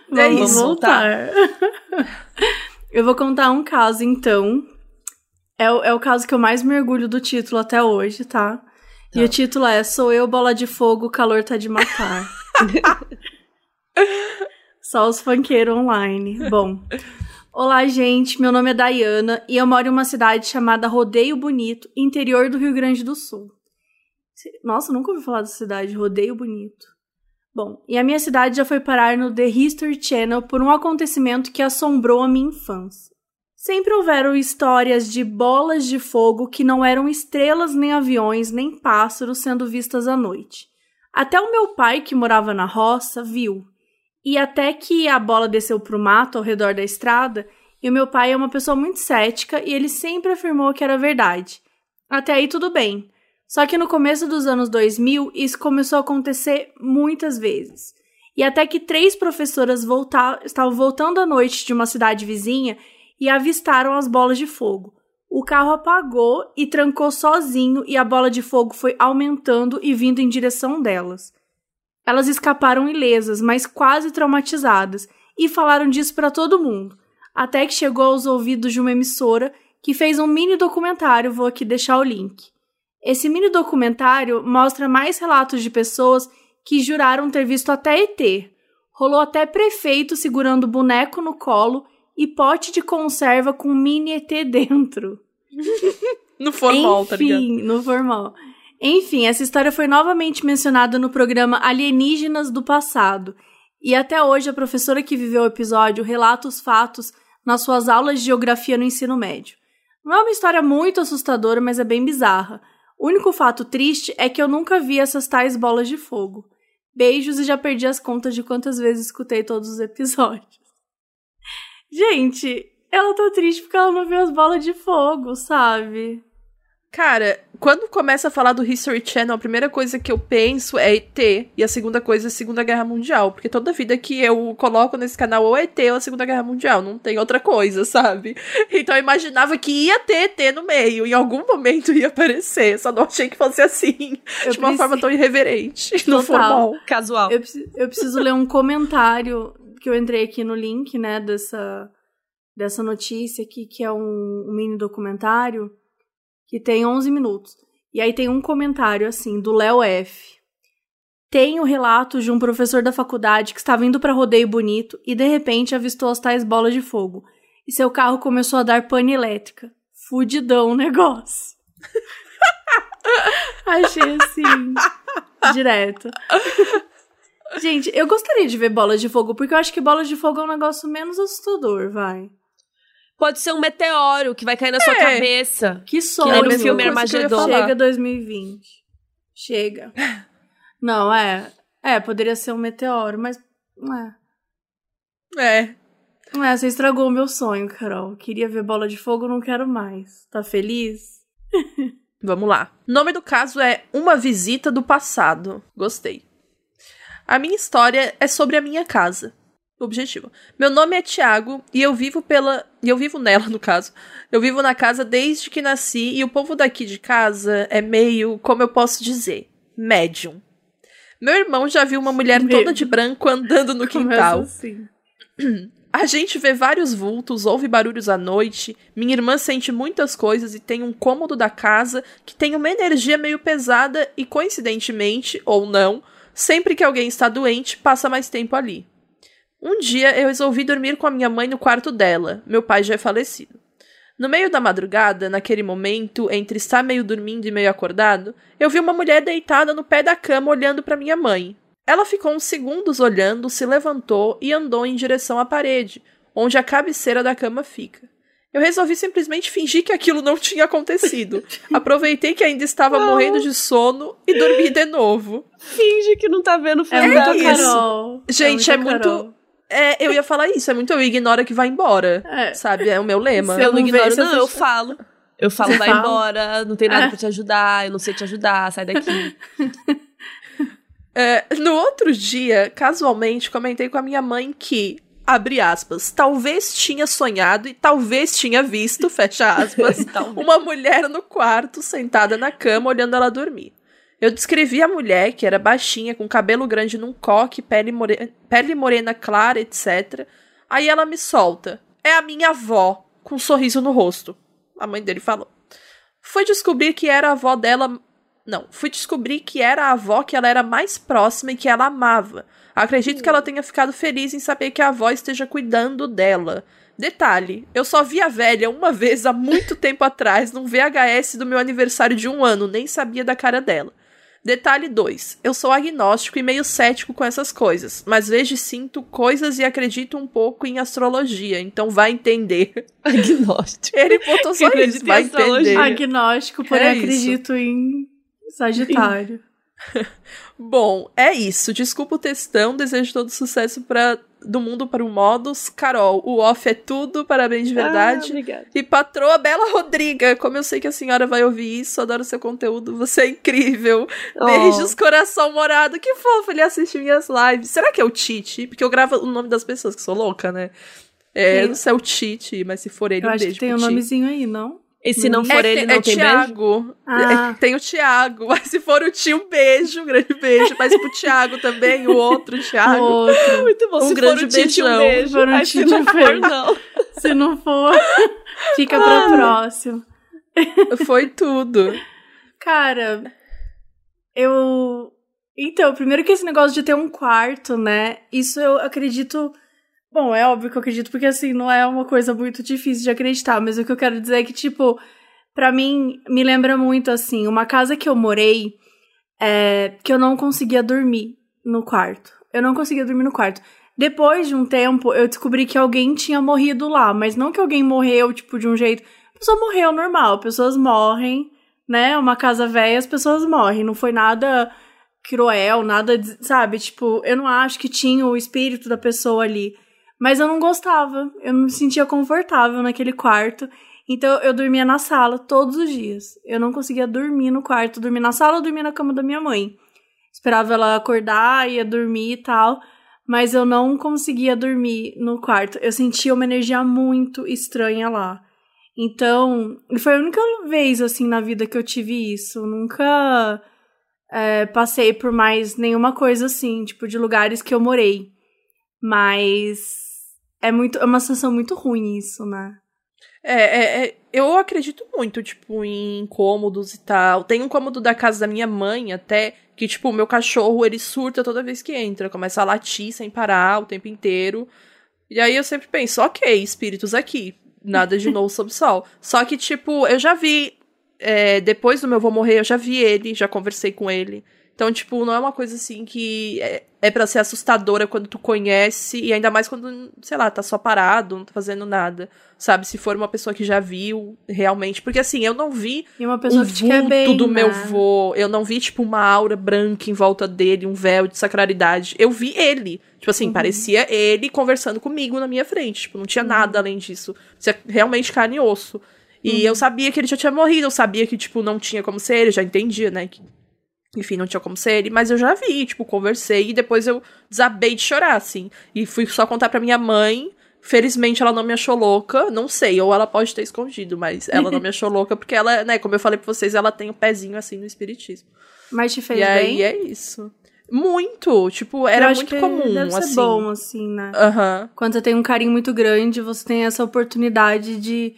É vamos isso, voltar. Tá. eu vou contar um caso, então. É é o caso que eu mais mergulho do título até hoje, tá? Tá. E o título é Sou eu, bola de fogo, o calor tá de matar. Só os funkeiros online. Bom. Olá, gente. Meu nome é Dayana e eu moro em uma cidade chamada Rodeio Bonito, interior do Rio Grande do Sul. Nossa, nunca ouvi falar dessa cidade, Rodeio Bonito. Bom, e a minha cidade já foi parar no The History Channel por um acontecimento que assombrou a minha infância. Sempre houveram histórias de bolas de fogo que não eram estrelas, nem aviões, nem pássaros sendo vistas à noite. Até o meu pai, que morava na roça, viu. E até que a bola desceu para o mato ao redor da estrada, e o meu pai é uma pessoa muito cética e ele sempre afirmou que era verdade. Até aí tudo bem. Só que no começo dos anos 2000, isso começou a acontecer muitas vezes. E até que três professoras voltar, estavam voltando à noite de uma cidade vizinha e avistaram as bolas de fogo. O carro apagou e trancou sozinho e a bola de fogo foi aumentando e vindo em direção delas. Elas escaparam ilesas, mas quase traumatizadas, e falaram disso para todo mundo, até que chegou aos ouvidos de uma emissora que fez um mini documentário, vou aqui deixar o link. Esse mini documentário mostra mais relatos de pessoas que juraram ter visto até ET. Rolou até prefeito segurando boneco no colo e pote de conserva com mini ET dentro. no formal, Enfim, tá ligado? no formal. Enfim, essa história foi novamente mencionada no programa Alienígenas do Passado. E até hoje a professora que viveu o episódio relata os fatos nas suas aulas de geografia no ensino médio. Não é uma história muito assustadora, mas é bem bizarra. O único fato triste é que eu nunca vi essas tais bolas de fogo. Beijos e já perdi as contas de quantas vezes escutei todos os episódios. Gente, ela tá triste porque ela não viu as bolas de fogo, sabe? Cara, quando começa a falar do History Channel, a primeira coisa que eu penso é ET. E a segunda coisa é a Segunda Guerra Mundial. Porque toda vida que eu coloco nesse canal ou é ET ou a Segunda Guerra Mundial. Não tem outra coisa, sabe? Então eu imaginava que ia ter ET no meio. Em algum momento ia aparecer. Só não achei que fosse assim. Eu de uma preciso... forma tão irreverente. Total. No formal. Casual. Eu, eu preciso ler um comentário que eu entrei aqui no link, né, dessa, dessa notícia aqui, que é um, um mini documentário que tem 11 minutos. E aí tem um comentário assim do Léo F. Tem o relato de um professor da faculdade que estava indo para rodeio bonito e de repente avistou as tais bolas de fogo. E seu carro começou a dar pane elétrica. Fudidão o negócio. Achei assim. direto. Gente, eu gostaria de ver bolas de fogo, porque eu acho que bolas de fogo é um negócio menos assustador, vai. Pode ser um meteoro que vai cair na é. sua cabeça. Que sonho. Que no filme Armagedon. Chega 2020. Chega. Não, é. É, poderia ser um meteoro, mas. Não é. É. Não é, você estragou o meu sonho, Carol. Queria ver bola de fogo, não quero mais. Tá feliz? Vamos lá. O nome do caso é Uma Visita do Passado. Gostei. A minha história é sobre a minha casa objetivo. Meu nome é Tiago e eu vivo pela. E eu vivo nela, no caso. Eu vivo na casa desde que nasci e o povo daqui de casa é meio, como eu posso dizer, médium. Meu irmão já viu uma mulher Meu. toda de branco andando no quintal. Assim. A gente vê vários vultos, ouve barulhos à noite. Minha irmã sente muitas coisas e tem um cômodo da casa que tem uma energia meio pesada e, coincidentemente, ou não, sempre que alguém está doente, passa mais tempo ali. Um dia eu resolvi dormir com a minha mãe no quarto dela, meu pai já é falecido. No meio da madrugada, naquele momento, entre estar meio dormindo e meio acordado, eu vi uma mulher deitada no pé da cama olhando para minha mãe. Ela ficou uns segundos olhando, se levantou e andou em direção à parede, onde a cabeceira da cama fica. Eu resolvi simplesmente fingir que aquilo não tinha acontecido. Aproveitei que ainda estava não. morrendo de sono e dormi de novo. Finge que não tá vendo o filme. É, muito isso. Carol. Gente, é muito, é muito é, eu ia falar isso, é muito eu ignoro que vai embora. É. Sabe? É o meu lema. Se eu não, ignoro, não, eu falo. Eu falo, Você vai fala? embora, não tem nada é. pra te ajudar, eu não sei te ajudar, sai daqui. É, no outro dia, casualmente, comentei com a minha mãe que abre aspas, talvez tinha sonhado e talvez tinha visto, fecha aspas, uma mulher no quarto, sentada na cama, olhando ela dormir. Eu descrevi a mulher, que era baixinha, com cabelo grande num coque, pele, more... pele morena clara, etc. Aí ela me solta. É a minha avó, com um sorriso no rosto. A mãe dele falou. Foi descobrir que era a avó dela. Não, fui descobrir que era a avó que ela era mais próxima e que ela amava. Acredito que ela tenha ficado feliz em saber que a avó esteja cuidando dela. Detalhe, eu só vi a velha uma vez há muito tempo atrás num VHS do meu aniversário de um ano, nem sabia da cara dela. Detalhe 2. Eu sou agnóstico e meio cético com essas coisas, mas vejo e sinto coisas e acredito um pouco em astrologia, então vai entender. Agnóstico. Ele botou só isso, vai entender. Agnóstico, porém é acredito em Sagitário. Bom, é isso. Desculpa o textão, desejo todo sucesso para do mundo para o Modos. Carol, o off é tudo, parabéns de verdade. Ah, e patroa Bela Rodriga, como eu sei que a senhora vai ouvir isso, adoro seu conteúdo, você é incrível. Oh. Beijos, coração morado, que fofo, ele assiste minhas lives. Será que é o Tite? Porque eu gravo o nome das pessoas, que sou louca, né? É, não sei é o Tite, mas se for ele, eu um acho beijo que tem um nomezinho aí, não? E se não for é, ele, não é tem Thiago. beijo? Ah. É, tem o Thiago. Mas se for o tio, um beijo, um grande beijo. Mas pro Thiago também, o outro Thiago. O outro. Muito bom. Um se grande for o um beijão. beijo. Se for um Tite, se não um for, beijo. não. Se não for, fica pra próximo. Foi tudo. Cara, eu. Então, primeiro que esse negócio de ter um quarto, né? Isso eu acredito. Bom, é óbvio que eu acredito, porque assim, não é uma coisa muito difícil de acreditar, mas o que eu quero dizer é que, tipo, pra mim, me lembra muito, assim, uma casa que eu morei, é, que eu não conseguia dormir no quarto. Eu não conseguia dormir no quarto. Depois de um tempo, eu descobri que alguém tinha morrido lá, mas não que alguém morreu, tipo, de um jeito. A pessoa morreu normal, pessoas morrem, né? Uma casa velha, as pessoas morrem. Não foi nada cruel, nada, sabe? Tipo, eu não acho que tinha o espírito da pessoa ali. Mas eu não gostava, eu não me sentia confortável naquele quarto. Então eu dormia na sala todos os dias. Eu não conseguia dormir no quarto, dormir na sala ou dormir na cama da minha mãe. Esperava ela acordar, ia dormir e tal, mas eu não conseguia dormir no quarto. Eu sentia uma energia muito estranha lá. Então, foi a única vez assim na vida que eu tive isso. Eu nunca é, passei por mais nenhuma coisa assim, tipo, de lugares que eu morei. Mas é muito, é uma sensação muito ruim isso, né? É, é, é, eu acredito muito, tipo, em incômodos e tal. Tem um cômodo da casa da minha mãe, até, que, tipo, o meu cachorro, ele surta toda vez que entra. Começa a latir sem parar o tempo inteiro. E aí eu sempre penso, ok, espíritos aqui. Nada de novo sob sol. Só que, tipo, eu já vi. é, depois do meu avô morrer, eu já vi ele, já conversei com ele. Então, tipo, não é uma coisa assim que é, é para ser assustadora quando tu conhece, e ainda mais quando, sei lá, tá só parado, não tá fazendo nada. Sabe? Se for uma pessoa que já viu, realmente. Porque assim, eu não vi E uma pessoa um que vulto bem, do né? meu vô. Eu não vi, tipo, uma aura branca em volta dele, um véu de sacralidade. Eu vi ele. Tipo assim, Uhum. parecia ele conversando comigo na minha frente. Tipo, não tinha Uhum. nada além disso. Isso é realmente carne e osso. E Uhum. eu sabia que ele já tinha morrido, eu sabia que, tipo, não tinha como ser ele, eu já entendia, né? Que, enfim, não tinha como ser ele, mas eu já vi, tipo, conversei e depois eu desabei de chorar, assim. E fui só contar pra minha mãe. Felizmente ela não me achou louca, não sei, ou ela pode ter escondido, mas ela não me achou louca porque ela, né, como eu falei pra vocês, ela tem o pezinho assim no espiritismo. Mas te fez e aí bem? é isso. Muito, tipo, era muito que comum, deve ser assim. bom, assim, né? Aham. Quando você tem um carinho muito grande, você tem essa oportunidade de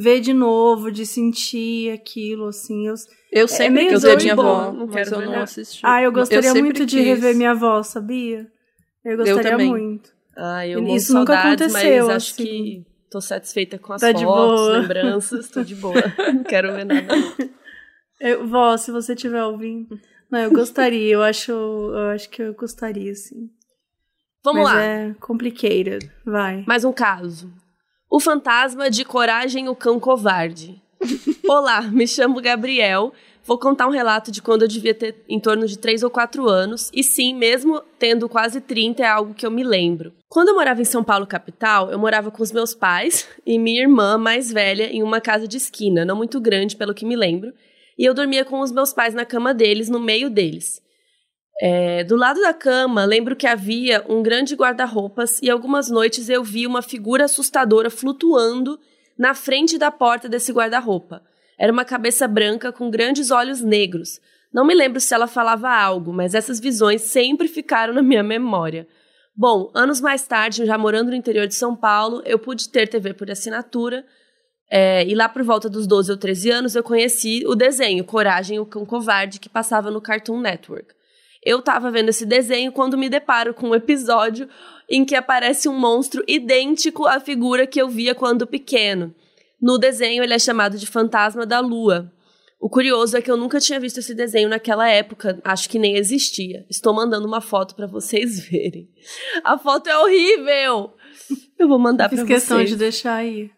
ver de novo, de sentir aquilo, assim. Eu... Eu sempre meio quis ver doido, minha avó, não mas quero eu ver não assisti. Ah, eu gostaria sempre muito de quis. rever minha avó, sabia? Eu gostaria também. muito. Ah, eu Isso morro nunca saudades, aconteceu, mas acho assim. que tô satisfeita com as Tá de fotos, boa. lembranças, tô de boa. Não quero ver nada. Eu, vó, se você estiver ouvindo. Não, eu gostaria, eu acho, eu acho que eu gostaria, sim. Vamos Mas lá, é complicated, vai. mais um caso. O fantasma de Coragem o Cão Covarde. Olá, me chamo Gabriel. Vou contar um relato de quando eu devia ter em torno de 3 ou 4 anos. E sim, mesmo tendo quase 30, é algo que eu me lembro. Quando eu morava em São Paulo, capital, eu morava com os meus pais e minha irmã mais velha em uma casa de esquina, não muito grande, pelo que me lembro. E eu dormia com os meus pais na cama deles, no meio deles. É, do lado da cama, lembro que havia um grande guarda-roupas e algumas noites eu vi uma figura assustadora flutuando na frente da porta desse guarda-roupa. Era uma cabeça branca com grandes olhos negros. Não me lembro se ela falava algo, mas essas visões sempre ficaram na minha memória. Bom, anos mais tarde, já morando no interior de São Paulo, eu pude ter TV por assinatura. É, e lá por volta dos 12 ou 13 anos, eu conheci o desenho Coragem, o Cão Covarde, que passava no Cartoon Network. Eu estava vendo esse desenho quando me deparo com um episódio em que aparece um monstro idêntico à figura que eu via quando pequeno. No desenho, ele é chamado de Fantasma da Lua. O curioso é que eu nunca tinha visto esse desenho naquela época, acho que nem existia. Estou mandando uma foto para vocês verem. A foto é horrível. Eu vou mandar para vocês. questão de deixar aí.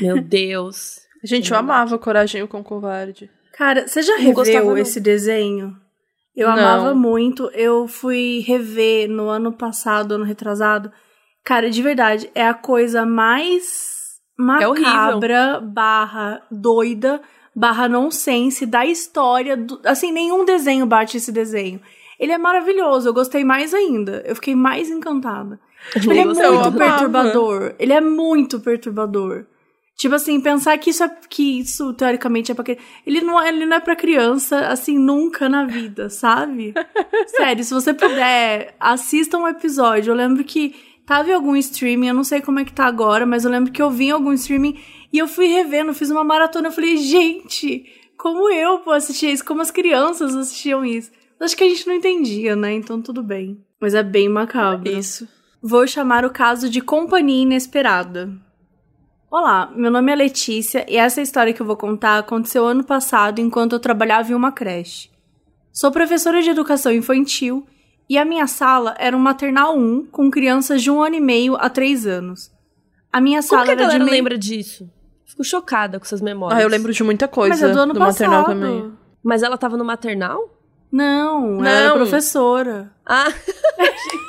Meu Deus. Gente, eu amava Coragem com Covarde. Cara, você já reveu esse desenho? Eu não. amava muito. Eu fui rever no ano passado, ano retrasado. Cara, de verdade, é a coisa mais macabra é barra doida barra nonsense da história. Do, assim, nenhum desenho bate esse desenho. Ele é maravilhoso, eu gostei mais ainda. Eu fiquei mais encantada. Tipo, ele é muito perturbador. Ele é muito perturbador. Tipo assim, pensar que isso é que isso teoricamente é pra ele não ele não é para criança assim nunca na vida, sabe? Sério, se você puder, assista um episódio. Eu lembro que tava em algum streaming, eu não sei como é que tá agora, mas eu lembro que eu vi em algum streaming e eu fui revendo, fiz uma maratona, eu falei, gente, como eu pô, assistir isso? Como as crianças assistiam isso? Acho que a gente não entendia, né? Então tudo bem. Mas é bem macabro. Isso. Vou chamar o caso de Companhia Inesperada. Olá, meu nome é Letícia e essa história que eu vou contar aconteceu ano passado enquanto eu trabalhava em uma creche. Sou professora de educação infantil e a minha sala era um maternal 1 com crianças de um ano e meio a três anos. A minha sala Como que a era galera meio... lembra disso? Fico chocada com essas memórias. Ah, eu lembro de muita coisa Mas é do ano do passado. maternal também. Mas ela tava no maternal? Não, ela era Não. professora. Ah,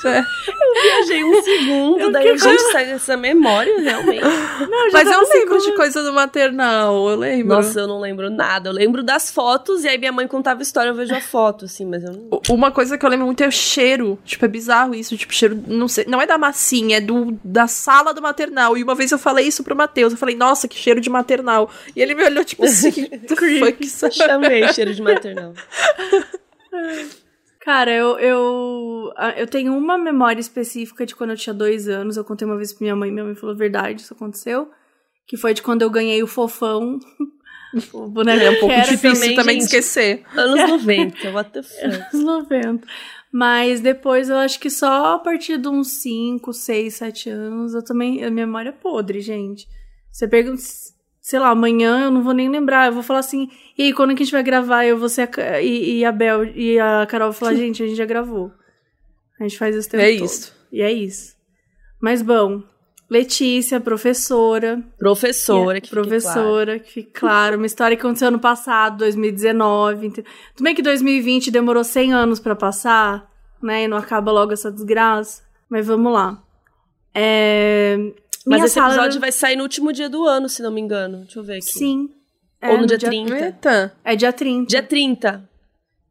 É. eu viajei um segundo, Eu daí que- a gente sai dessa memória, realmente. Não, Mas eu tava lembro de coisa do maternal, eu lembro. Nossa, eu não lembro nada. Eu lembro das fotos e aí minha mãe contava história, eu vejo a foto, assim, mas eu não. Uma coisa que eu lembro muito é o cheiro. Tipo, é bizarro isso. Tipo, cheiro, não sei, não é da massinha, é do, da sala do maternal. E uma vez eu falei isso pro Matheus. Eu falei, nossa, que cheiro de maternal. E ele me olhou, tipo assim, the fuck? Chamei cheiro de maternal. Cara, eu, eu, ah, eu tenho uma memória específica de quando eu tinha dois anos. Eu contei uma vez pra minha mãe, minha mãe falou verdade, isso aconteceu. Que foi de quando eu ganhei o fofão. o boneco É um pouco difícil também, também, de gente. esquecer. Anos 90, what the fuck. anos 90. Mas depois eu acho que só a partir de uns 5, 6, 7 anos eu também. A minha memória é podre, gente. Você pergunta, sei lá, amanhã eu não vou nem lembrar. Eu vou falar assim, e aí, quando que a gente vai gravar? Eu vou ser a, e, e a Bel e a Carol vão falar, gente, a gente já gravou. A gente faz o tempo É todo. isso. E é isso. Mas bom, Letícia, professora. Professora, que claro. professora, que fique claro. Uma história que aconteceu ano passado, 2019. ente- Tudo bem que 2020 demorou 100 anos pra passar, né? E não acaba logo essa desgraça. Mas vamos lá. É... Mas minha esse sala episódio vai sair no último dia do ano, se não me engano. Deixa eu ver aqui. Sim. Ou no É, dia 30. Eita. É dia 30. Dia 30.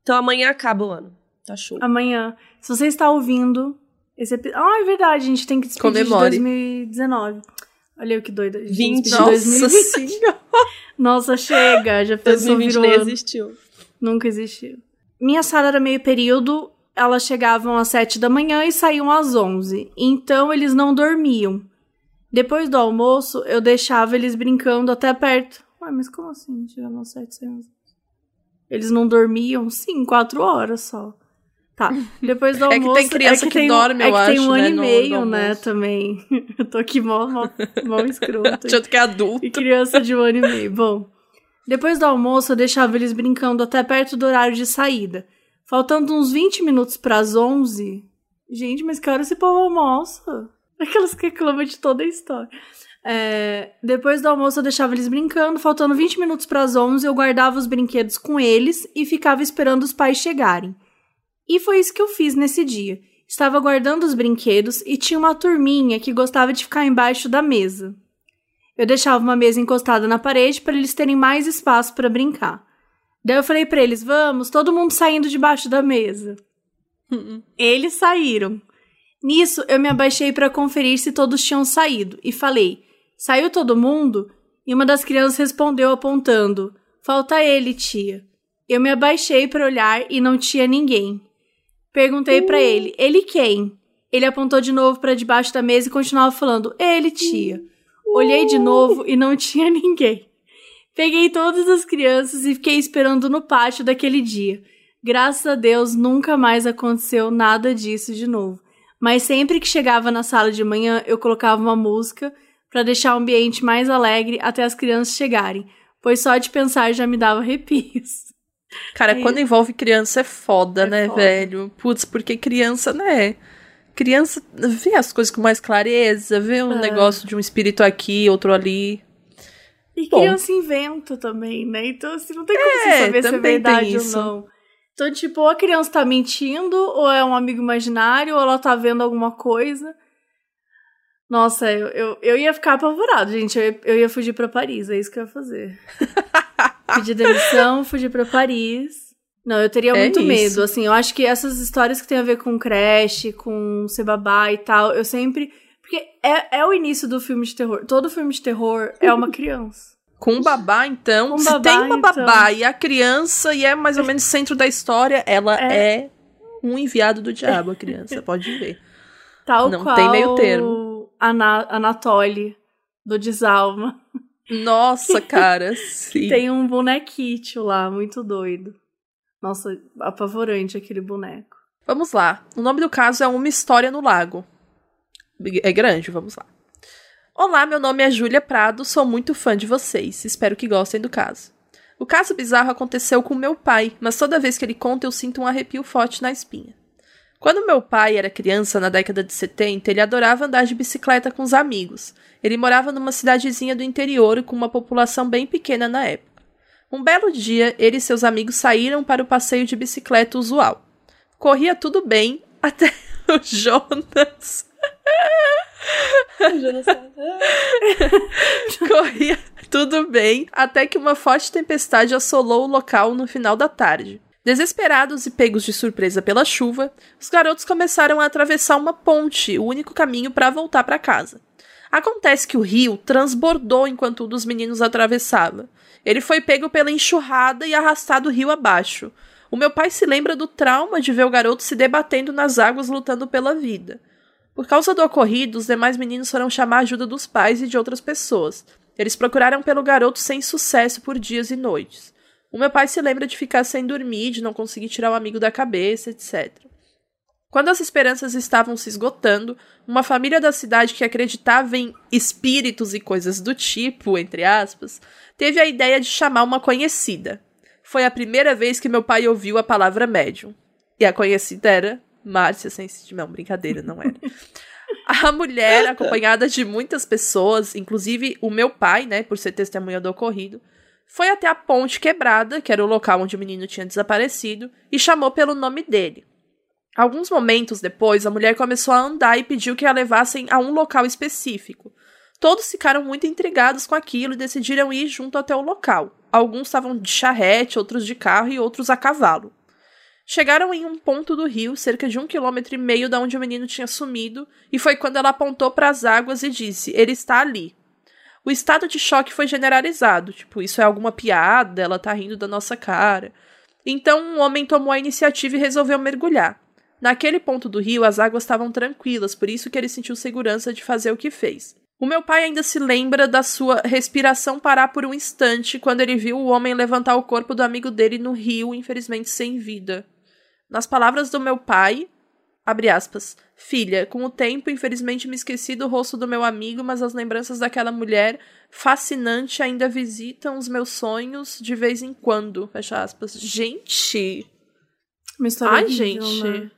Então amanhã acaba o ano. Tá show. Amanhã. Se você está ouvindo esse episódio. Ah, é verdade, a gente tem que despedir Comemore. de 2019. Olha eu que doida. A gente 20. despedir de Nossa 2020. senhora. Nossa, chega. Já pensou 2020 virou nem ano. existiu. Nunca existiu. Minha sala era meio período, elas chegavam às sete da manhã e saíam às onze. Então eles não dormiam. Depois do almoço, eu deixava eles brincando até perto. Ué, mas como assim? Chegavam às sete, saíam às onze? Eles não dormiam? Sim, quatro horas só. Tá. Depois do É que almoço. tem criança que tem, dorme, é eu que tem acho, um ano né, e no- meio, no né, almoço. também. eu tô aqui mó, mó, mó escroto. Achando que é adulto. E criança de um ano e meio. Bom, depois do almoço eu deixava eles brincando até perto do horário de saída. Faltando uns 20 minutos pras 11. Gente, mas que hora esse povo almoça? Aquelas que reclamam de toda a história. É, depois do almoço eu deixava eles brincando. Faltando 20 minutos pras 11 eu guardava os brinquedos com eles e ficava esperando os pais chegarem. E foi isso que eu fiz nesse dia. Estava guardando os brinquedos e tinha uma turminha que gostava de ficar embaixo da mesa. Eu deixava uma mesa encostada na parede para eles terem mais espaço para brincar. Daí eu falei para eles: "Vamos, todo mundo saindo debaixo da mesa". Uhum. Eles saíram. Nisso, eu me abaixei para conferir se todos tinham saído e falei: Saiu todo mundo? E uma das crianças respondeu apontando: Falta ele, tia. Eu me abaixei para olhar e não tinha ninguém. Perguntei uh. para ele: Ele quem? Ele apontou de novo para debaixo da mesa e continuava falando: Ele, tia. Olhei de novo e não tinha ninguém. Peguei todas as crianças e fiquei esperando no pátio daquele dia. Graças a Deus nunca mais aconteceu nada disso de novo. Mas sempre que chegava na sala de manhã, eu colocava uma música para deixar o ambiente mais alegre até as crianças chegarem, pois só de pensar já me dava arrepios. Cara, é quando envolve criança é foda, é né, foda. velho? Putz, porque criança, né? Criança vê as coisas com mais clareza, vê um é. negócio de um espírito aqui, outro ali. E Bom. criança inventa também, né? Então, assim, não tem como é, você saber se é verdade ou não. Então, tipo, ou a criança tá mentindo, ou é um amigo imaginário, ou ela tá vendo alguma coisa. Nossa, eu, eu, eu ia ficar apavorado, gente. Eu ia, eu ia fugir para Paris, é isso que eu ia fazer. Pedir demissão, fugir para Paris. Não, eu teria é muito isso. medo, assim, eu acho que essas histórias que tem a ver com creche, com ser babá e tal, eu sempre... Porque é, é o início do filme de terror. Todo filme de terror é uma criança. Com babá, então, com se babá, tem uma babá então. e a criança, e é mais ou menos centro da história, ela é, é um enviado do diabo, a criança, pode ver. Tal Não qual tem meio termo. Ana Anatoly, do Desalma. Nossa, cara, sim. Tem um bonequito lá, muito doido. Nossa, apavorante aquele boneco. Vamos lá. O nome do caso é Uma História no Lago. É grande, vamos lá. Olá, meu nome é Júlia Prado, sou muito fã de vocês. Espero que gostem do caso. O caso bizarro aconteceu com meu pai, mas toda vez que ele conta eu sinto um arrepio forte na espinha. Quando meu pai era criança, na década de 70, ele adorava andar de bicicleta com os amigos. Ele morava numa cidadezinha do interior com uma população bem pequena na época. Um belo dia, ele e seus amigos saíram para o passeio de bicicleta usual. Corria tudo bem até o Jonas. Corria tudo bem até que uma forte tempestade assolou o local no final da tarde. Desesperados e pegos de surpresa pela chuva, os garotos começaram a atravessar uma ponte, o único caminho para voltar para casa. Acontece que o rio transbordou enquanto um dos meninos atravessava. Ele foi pego pela enxurrada e arrastado rio abaixo. O meu pai se lembra do trauma de ver o garoto se debatendo nas águas lutando pela vida. Por causa do ocorrido, os demais meninos foram chamar a ajuda dos pais e de outras pessoas. Eles procuraram pelo garoto sem sucesso por dias e noites. O meu pai se lembra de ficar sem dormir, de não conseguir tirar o amigo da cabeça, etc. Quando as esperanças estavam se esgotando, uma família da cidade que acreditava em espíritos e coisas do tipo, entre aspas, teve a ideia de chamar uma conhecida. Foi a primeira vez que meu pai ouviu a palavra médium. E a conhecida era Márcia Sensitiva. Não, brincadeira, não era. A mulher, acompanhada de muitas pessoas, inclusive o meu pai, né, por ser testemunha do ocorrido, foi até a ponte quebrada, que era o local onde o menino tinha desaparecido, e chamou pelo nome dele. Alguns momentos depois, a mulher começou a andar e pediu que a levassem a um local específico. Todos ficaram muito intrigados com aquilo e decidiram ir junto até o local. Alguns estavam de charrete, outros de carro e outros a cavalo. Chegaram em um ponto do rio, cerca de um quilômetro e meio da onde o menino tinha sumido, e foi quando ela apontou para as águas e disse: Ele está ali. O estado de choque foi generalizado, tipo, isso é alguma piada, ela tá rindo da nossa cara. Então um homem tomou a iniciativa e resolveu mergulhar. Naquele ponto do rio, as águas estavam tranquilas, por isso que ele sentiu segurança de fazer o que fez. O meu pai ainda se lembra da sua respiração parar por um instante quando ele viu o homem levantar o corpo do amigo dele no rio, infelizmente sem vida. Nas palavras do meu pai, abre aspas, filha, com o tempo, infelizmente me esqueci do rosto do meu amigo, mas as lembranças daquela mulher fascinante ainda visitam os meus sonhos de vez em quando, fecha aspas. Gente! Uma história Ai, gente. Né?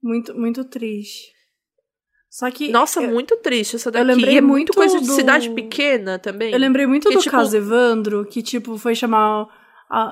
Muito, muito triste. Só que. Nossa, eu, muito triste essa daqui. Eu lembrei é muito coisa do... de cidade pequena também. Eu lembrei muito que, do tipo... caso Evandro, que, tipo, foi chamar.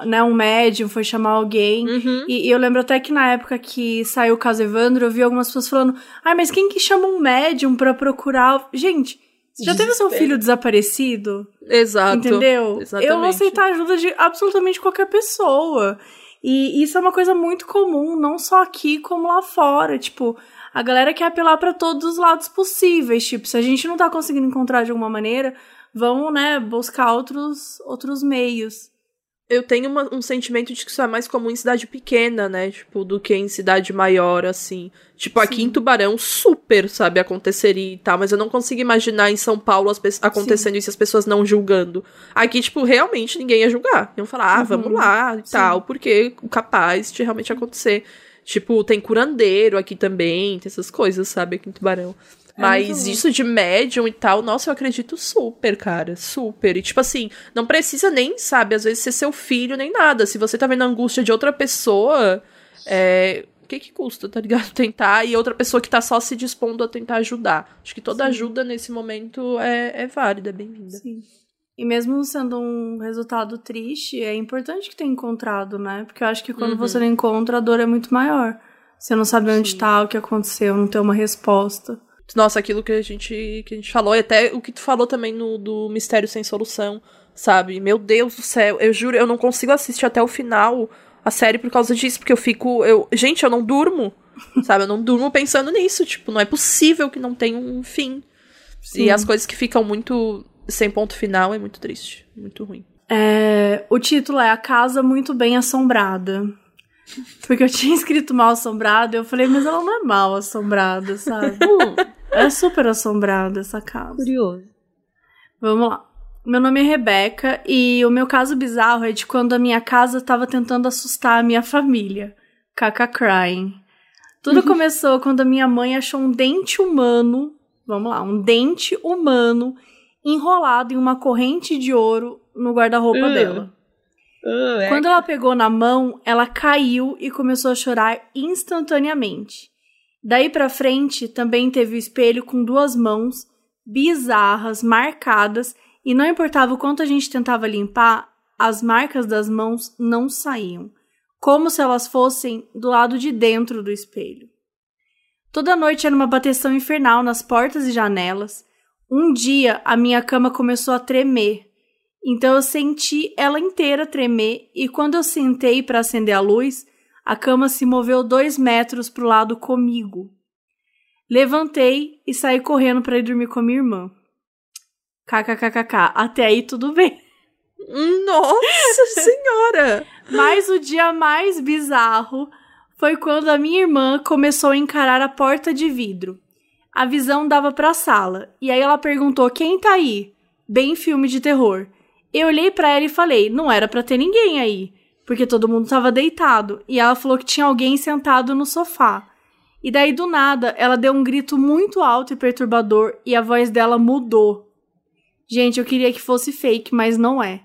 né, um médium, foi chamar alguém. Uhum. E, e, eu lembro até que na época que saiu o caso Evandro, eu vi algumas pessoas falando: ai, mas quem que chama um médium pra procurar. Gente, você já teve seu filho desaparecido? Exato. Entendeu? Exatamente. Eu vou aceitar a ajuda de absolutamente qualquer pessoa. E isso é uma coisa muito comum, não só aqui como lá fora. Tipo, a galera quer apelar para todos os lados possíveis. Tipo, se a gente não tá conseguindo encontrar de alguma maneira, vamos, né, buscar outros, outros meios. Eu tenho uma, um sentimento de que isso é mais comum em cidade pequena, né? Tipo, do que em cidade maior, assim. Tipo, Sim. aqui em Tubarão, super, sabe, aconteceria e tal. Mas eu não consigo imaginar em São Paulo as acontecendo Sim. isso e as pessoas não julgando. Aqui, tipo, realmente ninguém ia julgar. Iam falar, ah, uhum. vamos lá e Sim. tal, porque capaz de realmente acontecer. Tipo, tem curandeiro aqui também, tem essas coisas, sabe, aqui em Tubarão. É Mas isso de médium e tal, nossa, eu acredito super, cara. Super. E tipo assim, não precisa nem, sabe, às vezes ser seu filho nem nada. Se você tá vendo a angústia de outra pessoa, é. O que que custa, tá ligado? Tentar. E outra pessoa que tá só se dispondo a tentar ajudar. Acho que toda Sim. ajuda nesse momento é, é válida, é bem-vinda. Sim. E mesmo sendo um resultado triste, é importante que tenha encontrado, né? Porque eu acho que quando uhum. você não encontra, a dor é muito maior. Você não sabe onde Sim. tá, o que aconteceu, não ter uma resposta. Nossa, aquilo que a gente, que a gente falou, e até o que tu falou também no, do Mistério Sem Solução, sabe? Meu Deus do céu, eu juro, eu não consigo assistir até o final a série por causa disso, porque eu fico. Eu, gente, eu não durmo, sabe? Eu não durmo pensando nisso. Tipo, não é possível que não tenha um fim. Sim. E as coisas que ficam muito sem ponto final é muito triste, muito ruim. É, o título é A Casa Muito Bem Assombrada. Porque eu tinha escrito mal assombrada, eu falei, mas ela não é mal assombrada, sabe? É super assombrada essa casa. Curioso. Vamos lá. Meu nome é Rebeca e o meu caso bizarro é de quando a minha casa estava tentando assustar a minha família. Caca crying. Tudo uhum. começou quando a minha mãe achou um dente humano, vamos lá, um dente humano enrolado em uma corrente de ouro no guarda-roupa uh. dela. Uh, é. Quando ela pegou na mão, ela caiu e começou a chorar instantaneamente. Daí para frente, também teve o espelho com duas mãos, bizarras, marcadas, e não importava o quanto a gente tentava limpar, as marcas das mãos não saíam, como se elas fossem do lado de dentro do espelho. Toda noite era uma bateção infernal nas portas e janelas. Um dia a minha cama começou a tremer. Então eu senti ela inteira tremer e quando eu sentei para acender a luz, a cama se moveu dois metros para o lado comigo. Levantei e saí correndo para ir dormir com a minha irmã. KKKKK. Até aí tudo bem. Nossa Senhora! Mas o dia mais bizarro foi quando a minha irmã começou a encarar a porta de vidro. A visão dava para a sala e aí ela perguntou: "Quem tá aí?" Bem filme de terror. Eu olhei para ela e falei: "Não era para ter ninguém aí." porque todo mundo estava deitado, e ela falou que tinha alguém sentado no sofá. E daí do nada, ela deu um grito muito alto e perturbador e a voz dela mudou. Gente, eu queria que fosse fake, mas não é.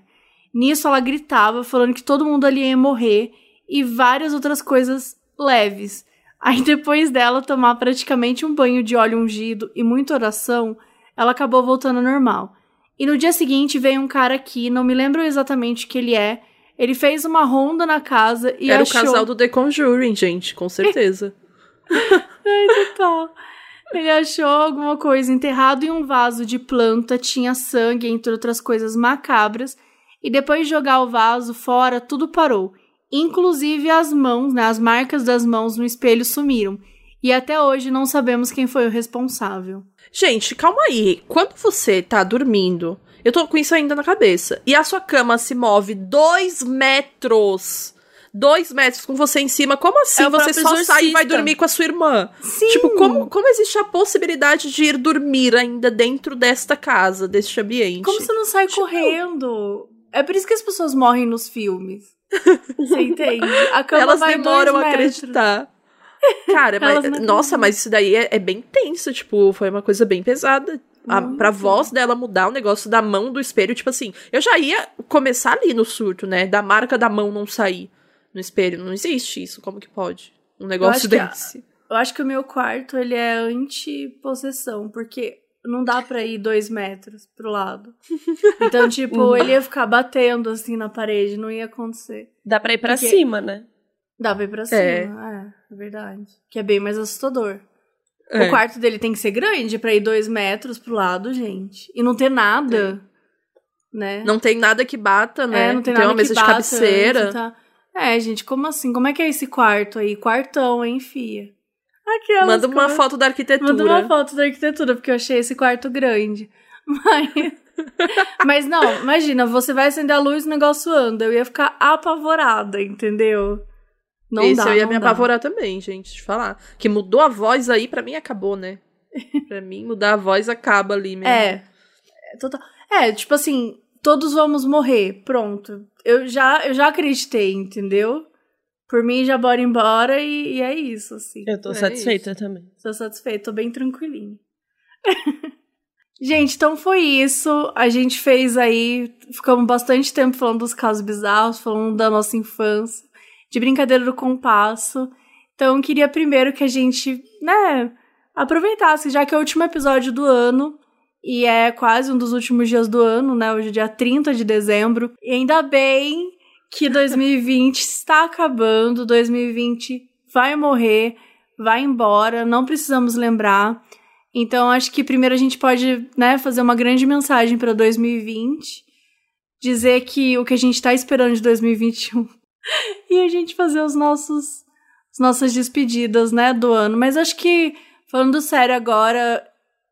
Nisso ela gritava, falando que todo mundo ali ia morrer e várias outras coisas leves. Aí depois dela tomar praticamente um banho de óleo ungido e muita oração, ela acabou voltando ao normal. E no dia seguinte veio um cara aqui, não me lembro exatamente o que ele é, ele fez uma ronda na casa e Era achou... o casal do The Conjuring, gente, com certeza. Ai, total. Ele achou alguma coisa enterrado em um vaso de planta, tinha sangue, entre outras coisas macabras, e depois de jogar o vaso fora, tudo parou. Inclusive as mãos, né, as marcas das mãos no espelho sumiram. E até hoje não sabemos quem foi o responsável. Gente, calma aí. Quando você tá dormindo eu tô com isso ainda na cabeça. E a sua cama se move dois metros. Dois metros com você em cima. Como assim é você só exorcista. sai e vai dormir com a sua irmã? Sim. Tipo, como, como existe a possibilidade de ir dormir ainda dentro desta casa, deste ambiente? Como você não sai tipo... correndo? É por isso que as pessoas morrem nos filmes. Você entende? A cama Elas demoram a acreditar. Cara, mas, nossa, mas isso daí é, é, bem tenso, tipo, foi uma coisa bem pesada a, pra voz dela mudar o negócio da mão do espelho, tipo assim, eu já ia começar ali no surto, né? Da marca da mão não sair no espelho. Não existe isso, como que pode? Um negócio eu desse. Eu acho que o meu quarto, ele é anti-possessão, porque não dá pra ir dois metros pro lado. Então, tipo, uhum. ele ia ficar batendo assim na parede, não ia acontecer. Dá pra ir pra porque... cima, né? Dá pra ir pra cima, é. é, é verdade. Que é bem mais assustador. É. O quarto dele tem que ser grande para ir dois metros pro lado, gente. E não ter nada, né? Não tem nada que bata, né? É, não tem, tem nada uma mesa de cabeceira. Tá... É, gente, como assim? Como é que é esse quarto aí? Quartão, hein, fia? Aquelas Manda uma coisas- foto da arquitetura. Manda uma foto da arquitetura, porque eu achei esse quarto grande. Mas, mas não, imagina, você vai acender a luz e o negócio anda. Eu ia ficar apavorada, entendeu? Não Esse dá, eu ia me dá. apavorar também, gente, te falar. Que mudou a voz aí, pra mim acabou, né? pra mim, mudar a voz acaba ali mesmo. É. É, total. É, tipo assim, todos vamos morrer, pronto. Eu já, eu já acreditei, entendeu? Por mim, já bora embora e, e é isso, assim. Eu tô É satisfeita também. Tô satisfeita, tô bem tranquilinha. gente, então foi isso. A gente fez aí. Ficamos bastante tempo falando dos casos bizarros, falando da nossa infância, de brincadeira do compasso. Então, queria primeiro que a gente, né, aproveitasse, já que é o último episódio do ano. E é quase um dos últimos dias do ano, né? Hoje é dia 30 de dezembro. E ainda bem que 2020 está acabando. 2020 vai morrer, vai embora, não precisamos lembrar. Então, acho que primeiro a gente pode né, fazer uma grande mensagem para 2020. Dizer que o que a gente está esperando de 2021 e a gente fazer os nossos as nossas despedidas, né, do ano. Mas acho que falando sério agora,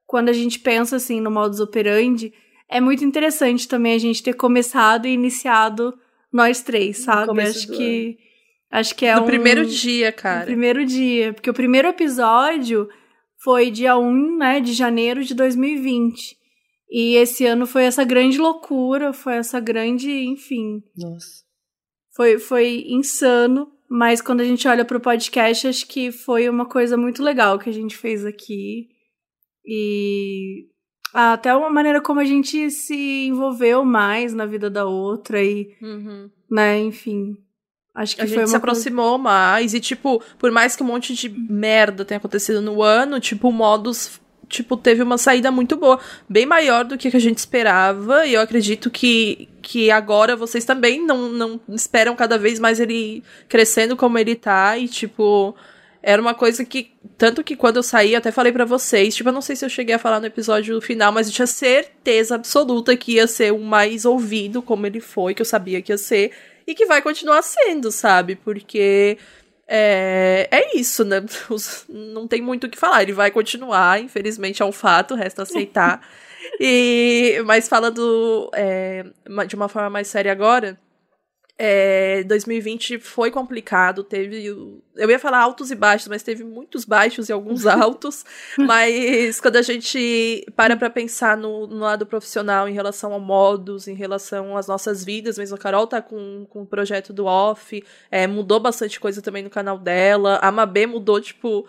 quando a gente pensa assim no modus operandi, é muito interessante também a gente ter começado e iniciado nós três, sabe? Acho do que acho que é no um primeiro dia, no cara. primeiro dia, porque o primeiro episódio foi dia 1, né, de janeiro de 2020. E esse ano foi essa grande loucura, foi essa grande, enfim, Nossa. foi, foi insano, mas quando a gente olha pro podcast, acho que foi uma coisa muito legal que a gente fez aqui. E até uma maneira como a gente se envolveu mais na vida da outra e, Uhum. né, enfim. Acho que A foi gente se coisa- aproximou mais e, tipo, por mais que um monte de merda tenha acontecido no ano, tipo, o Modus, tipo, teve uma saída muito boa. Bem maior do que a gente esperava. E eu acredito que, que agora vocês também não, não esperam cada vez mais ele crescendo como ele tá. E, tipo, era uma coisa que. Tanto que quando eu saí, eu até falei pra vocês. Tipo, eu não sei se eu cheguei a falar no episódio final, mas eu tinha certeza absoluta que ia ser o mais ouvido, como ele foi, que eu sabia que ia ser. E que vai continuar sendo, sabe? Porque é, é isso, né? Não tem muito o que falar. Ele vai continuar, infelizmente é um fato, resta aceitar. e, mas falando é, de uma forma mais séria agora, é, 2020 foi complicado, teve. Eu ia falar altos e baixos, mas teve muitos baixos e alguns altos. mas quando a gente para pra pensar no, no lado profissional em relação a modos, em relação às nossas vidas, mesmo a Carol tá com, com o projeto do off, é, mudou bastante coisa também no canal dela. A Mabê mudou, tipo.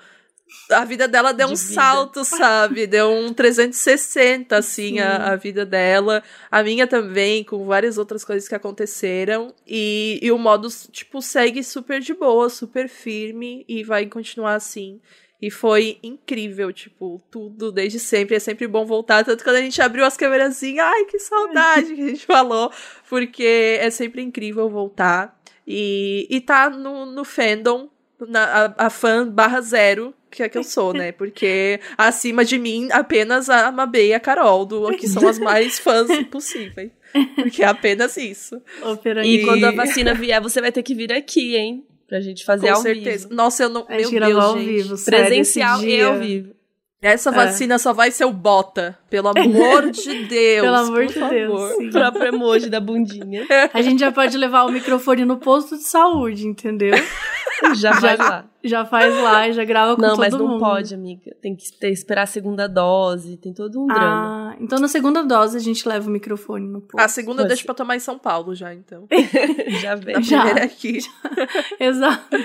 A vida dela deu De um vida. salto, sabe? Deu um 360, assim, Sim. a, a vida dela. A minha também, com várias outras coisas que aconteceram. E, e o Modus, tipo, segue super de boa, super firme e vai continuar assim. E foi incrível, tipo, tudo desde sempre. É sempre bom voltar. Tanto quando a gente abriu as câmerazinhas, ai, que saudade que a gente falou. Porque é sempre incrível voltar. E, e tá no, no fandom, na, a, a fã barra zero, que é que eu sou, né? Porque acima de mim, apenas a Mabê e a Carol, do, que são as mais fãs possíveis. Porque é apenas isso. E quando a vacina vier, você vai ter que vir aqui, hein? Pra gente fazer Com ao certeza. vivo. Nossa, eu não. A gente Meu Deus, ao gente. vivo, Presencial e ao vivo. Essa vacina só vai ser o bota. Pelo amor de Deus. Pelo amor por de favor. Deus, sim. O próprio emoji da bundinha. A gente já pode levar o microfone no posto de saúde, entendeu? Já vai lá. Já faz lá, já grava com Não, todo mas não mundo. pode, amiga. Tem que ter, esperar a segunda dose, tem todo um drama. Ah, então na segunda dose a gente leva o microfone no posto. A segunda Pode deixa pra tomar em São Paulo já, então. Já vem. Na Já. primeira aqui. Exato.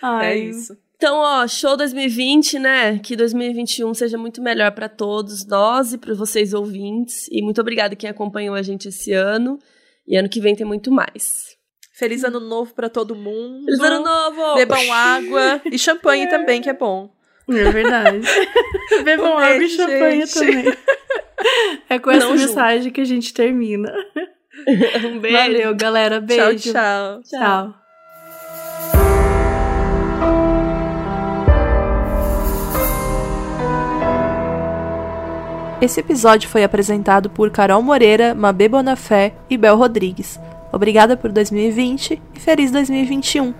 Ai, É isso. Então, ó, show 2020, né? Que 2021 seja muito melhor pra todos nós e para vocês ouvintes. E muito obrigada quem acompanhou a gente esse ano. E ano que vem tem muito mais. Feliz ano novo pra todo mundo. Feliz ano novo! Bebam água e champanhe também, que é bom. É verdade. Bebam Um água e champanhe gente. também. É com essa Não junto. mensagem que a gente termina. um beijo. Valeu, galera. Beijo. Tchau, tchau. Tchau. Esse episódio foi apresentado por Carol Moreira, Mabê Bonafé e Bel Rodrigues. Obrigada por 2020 e feliz 2021.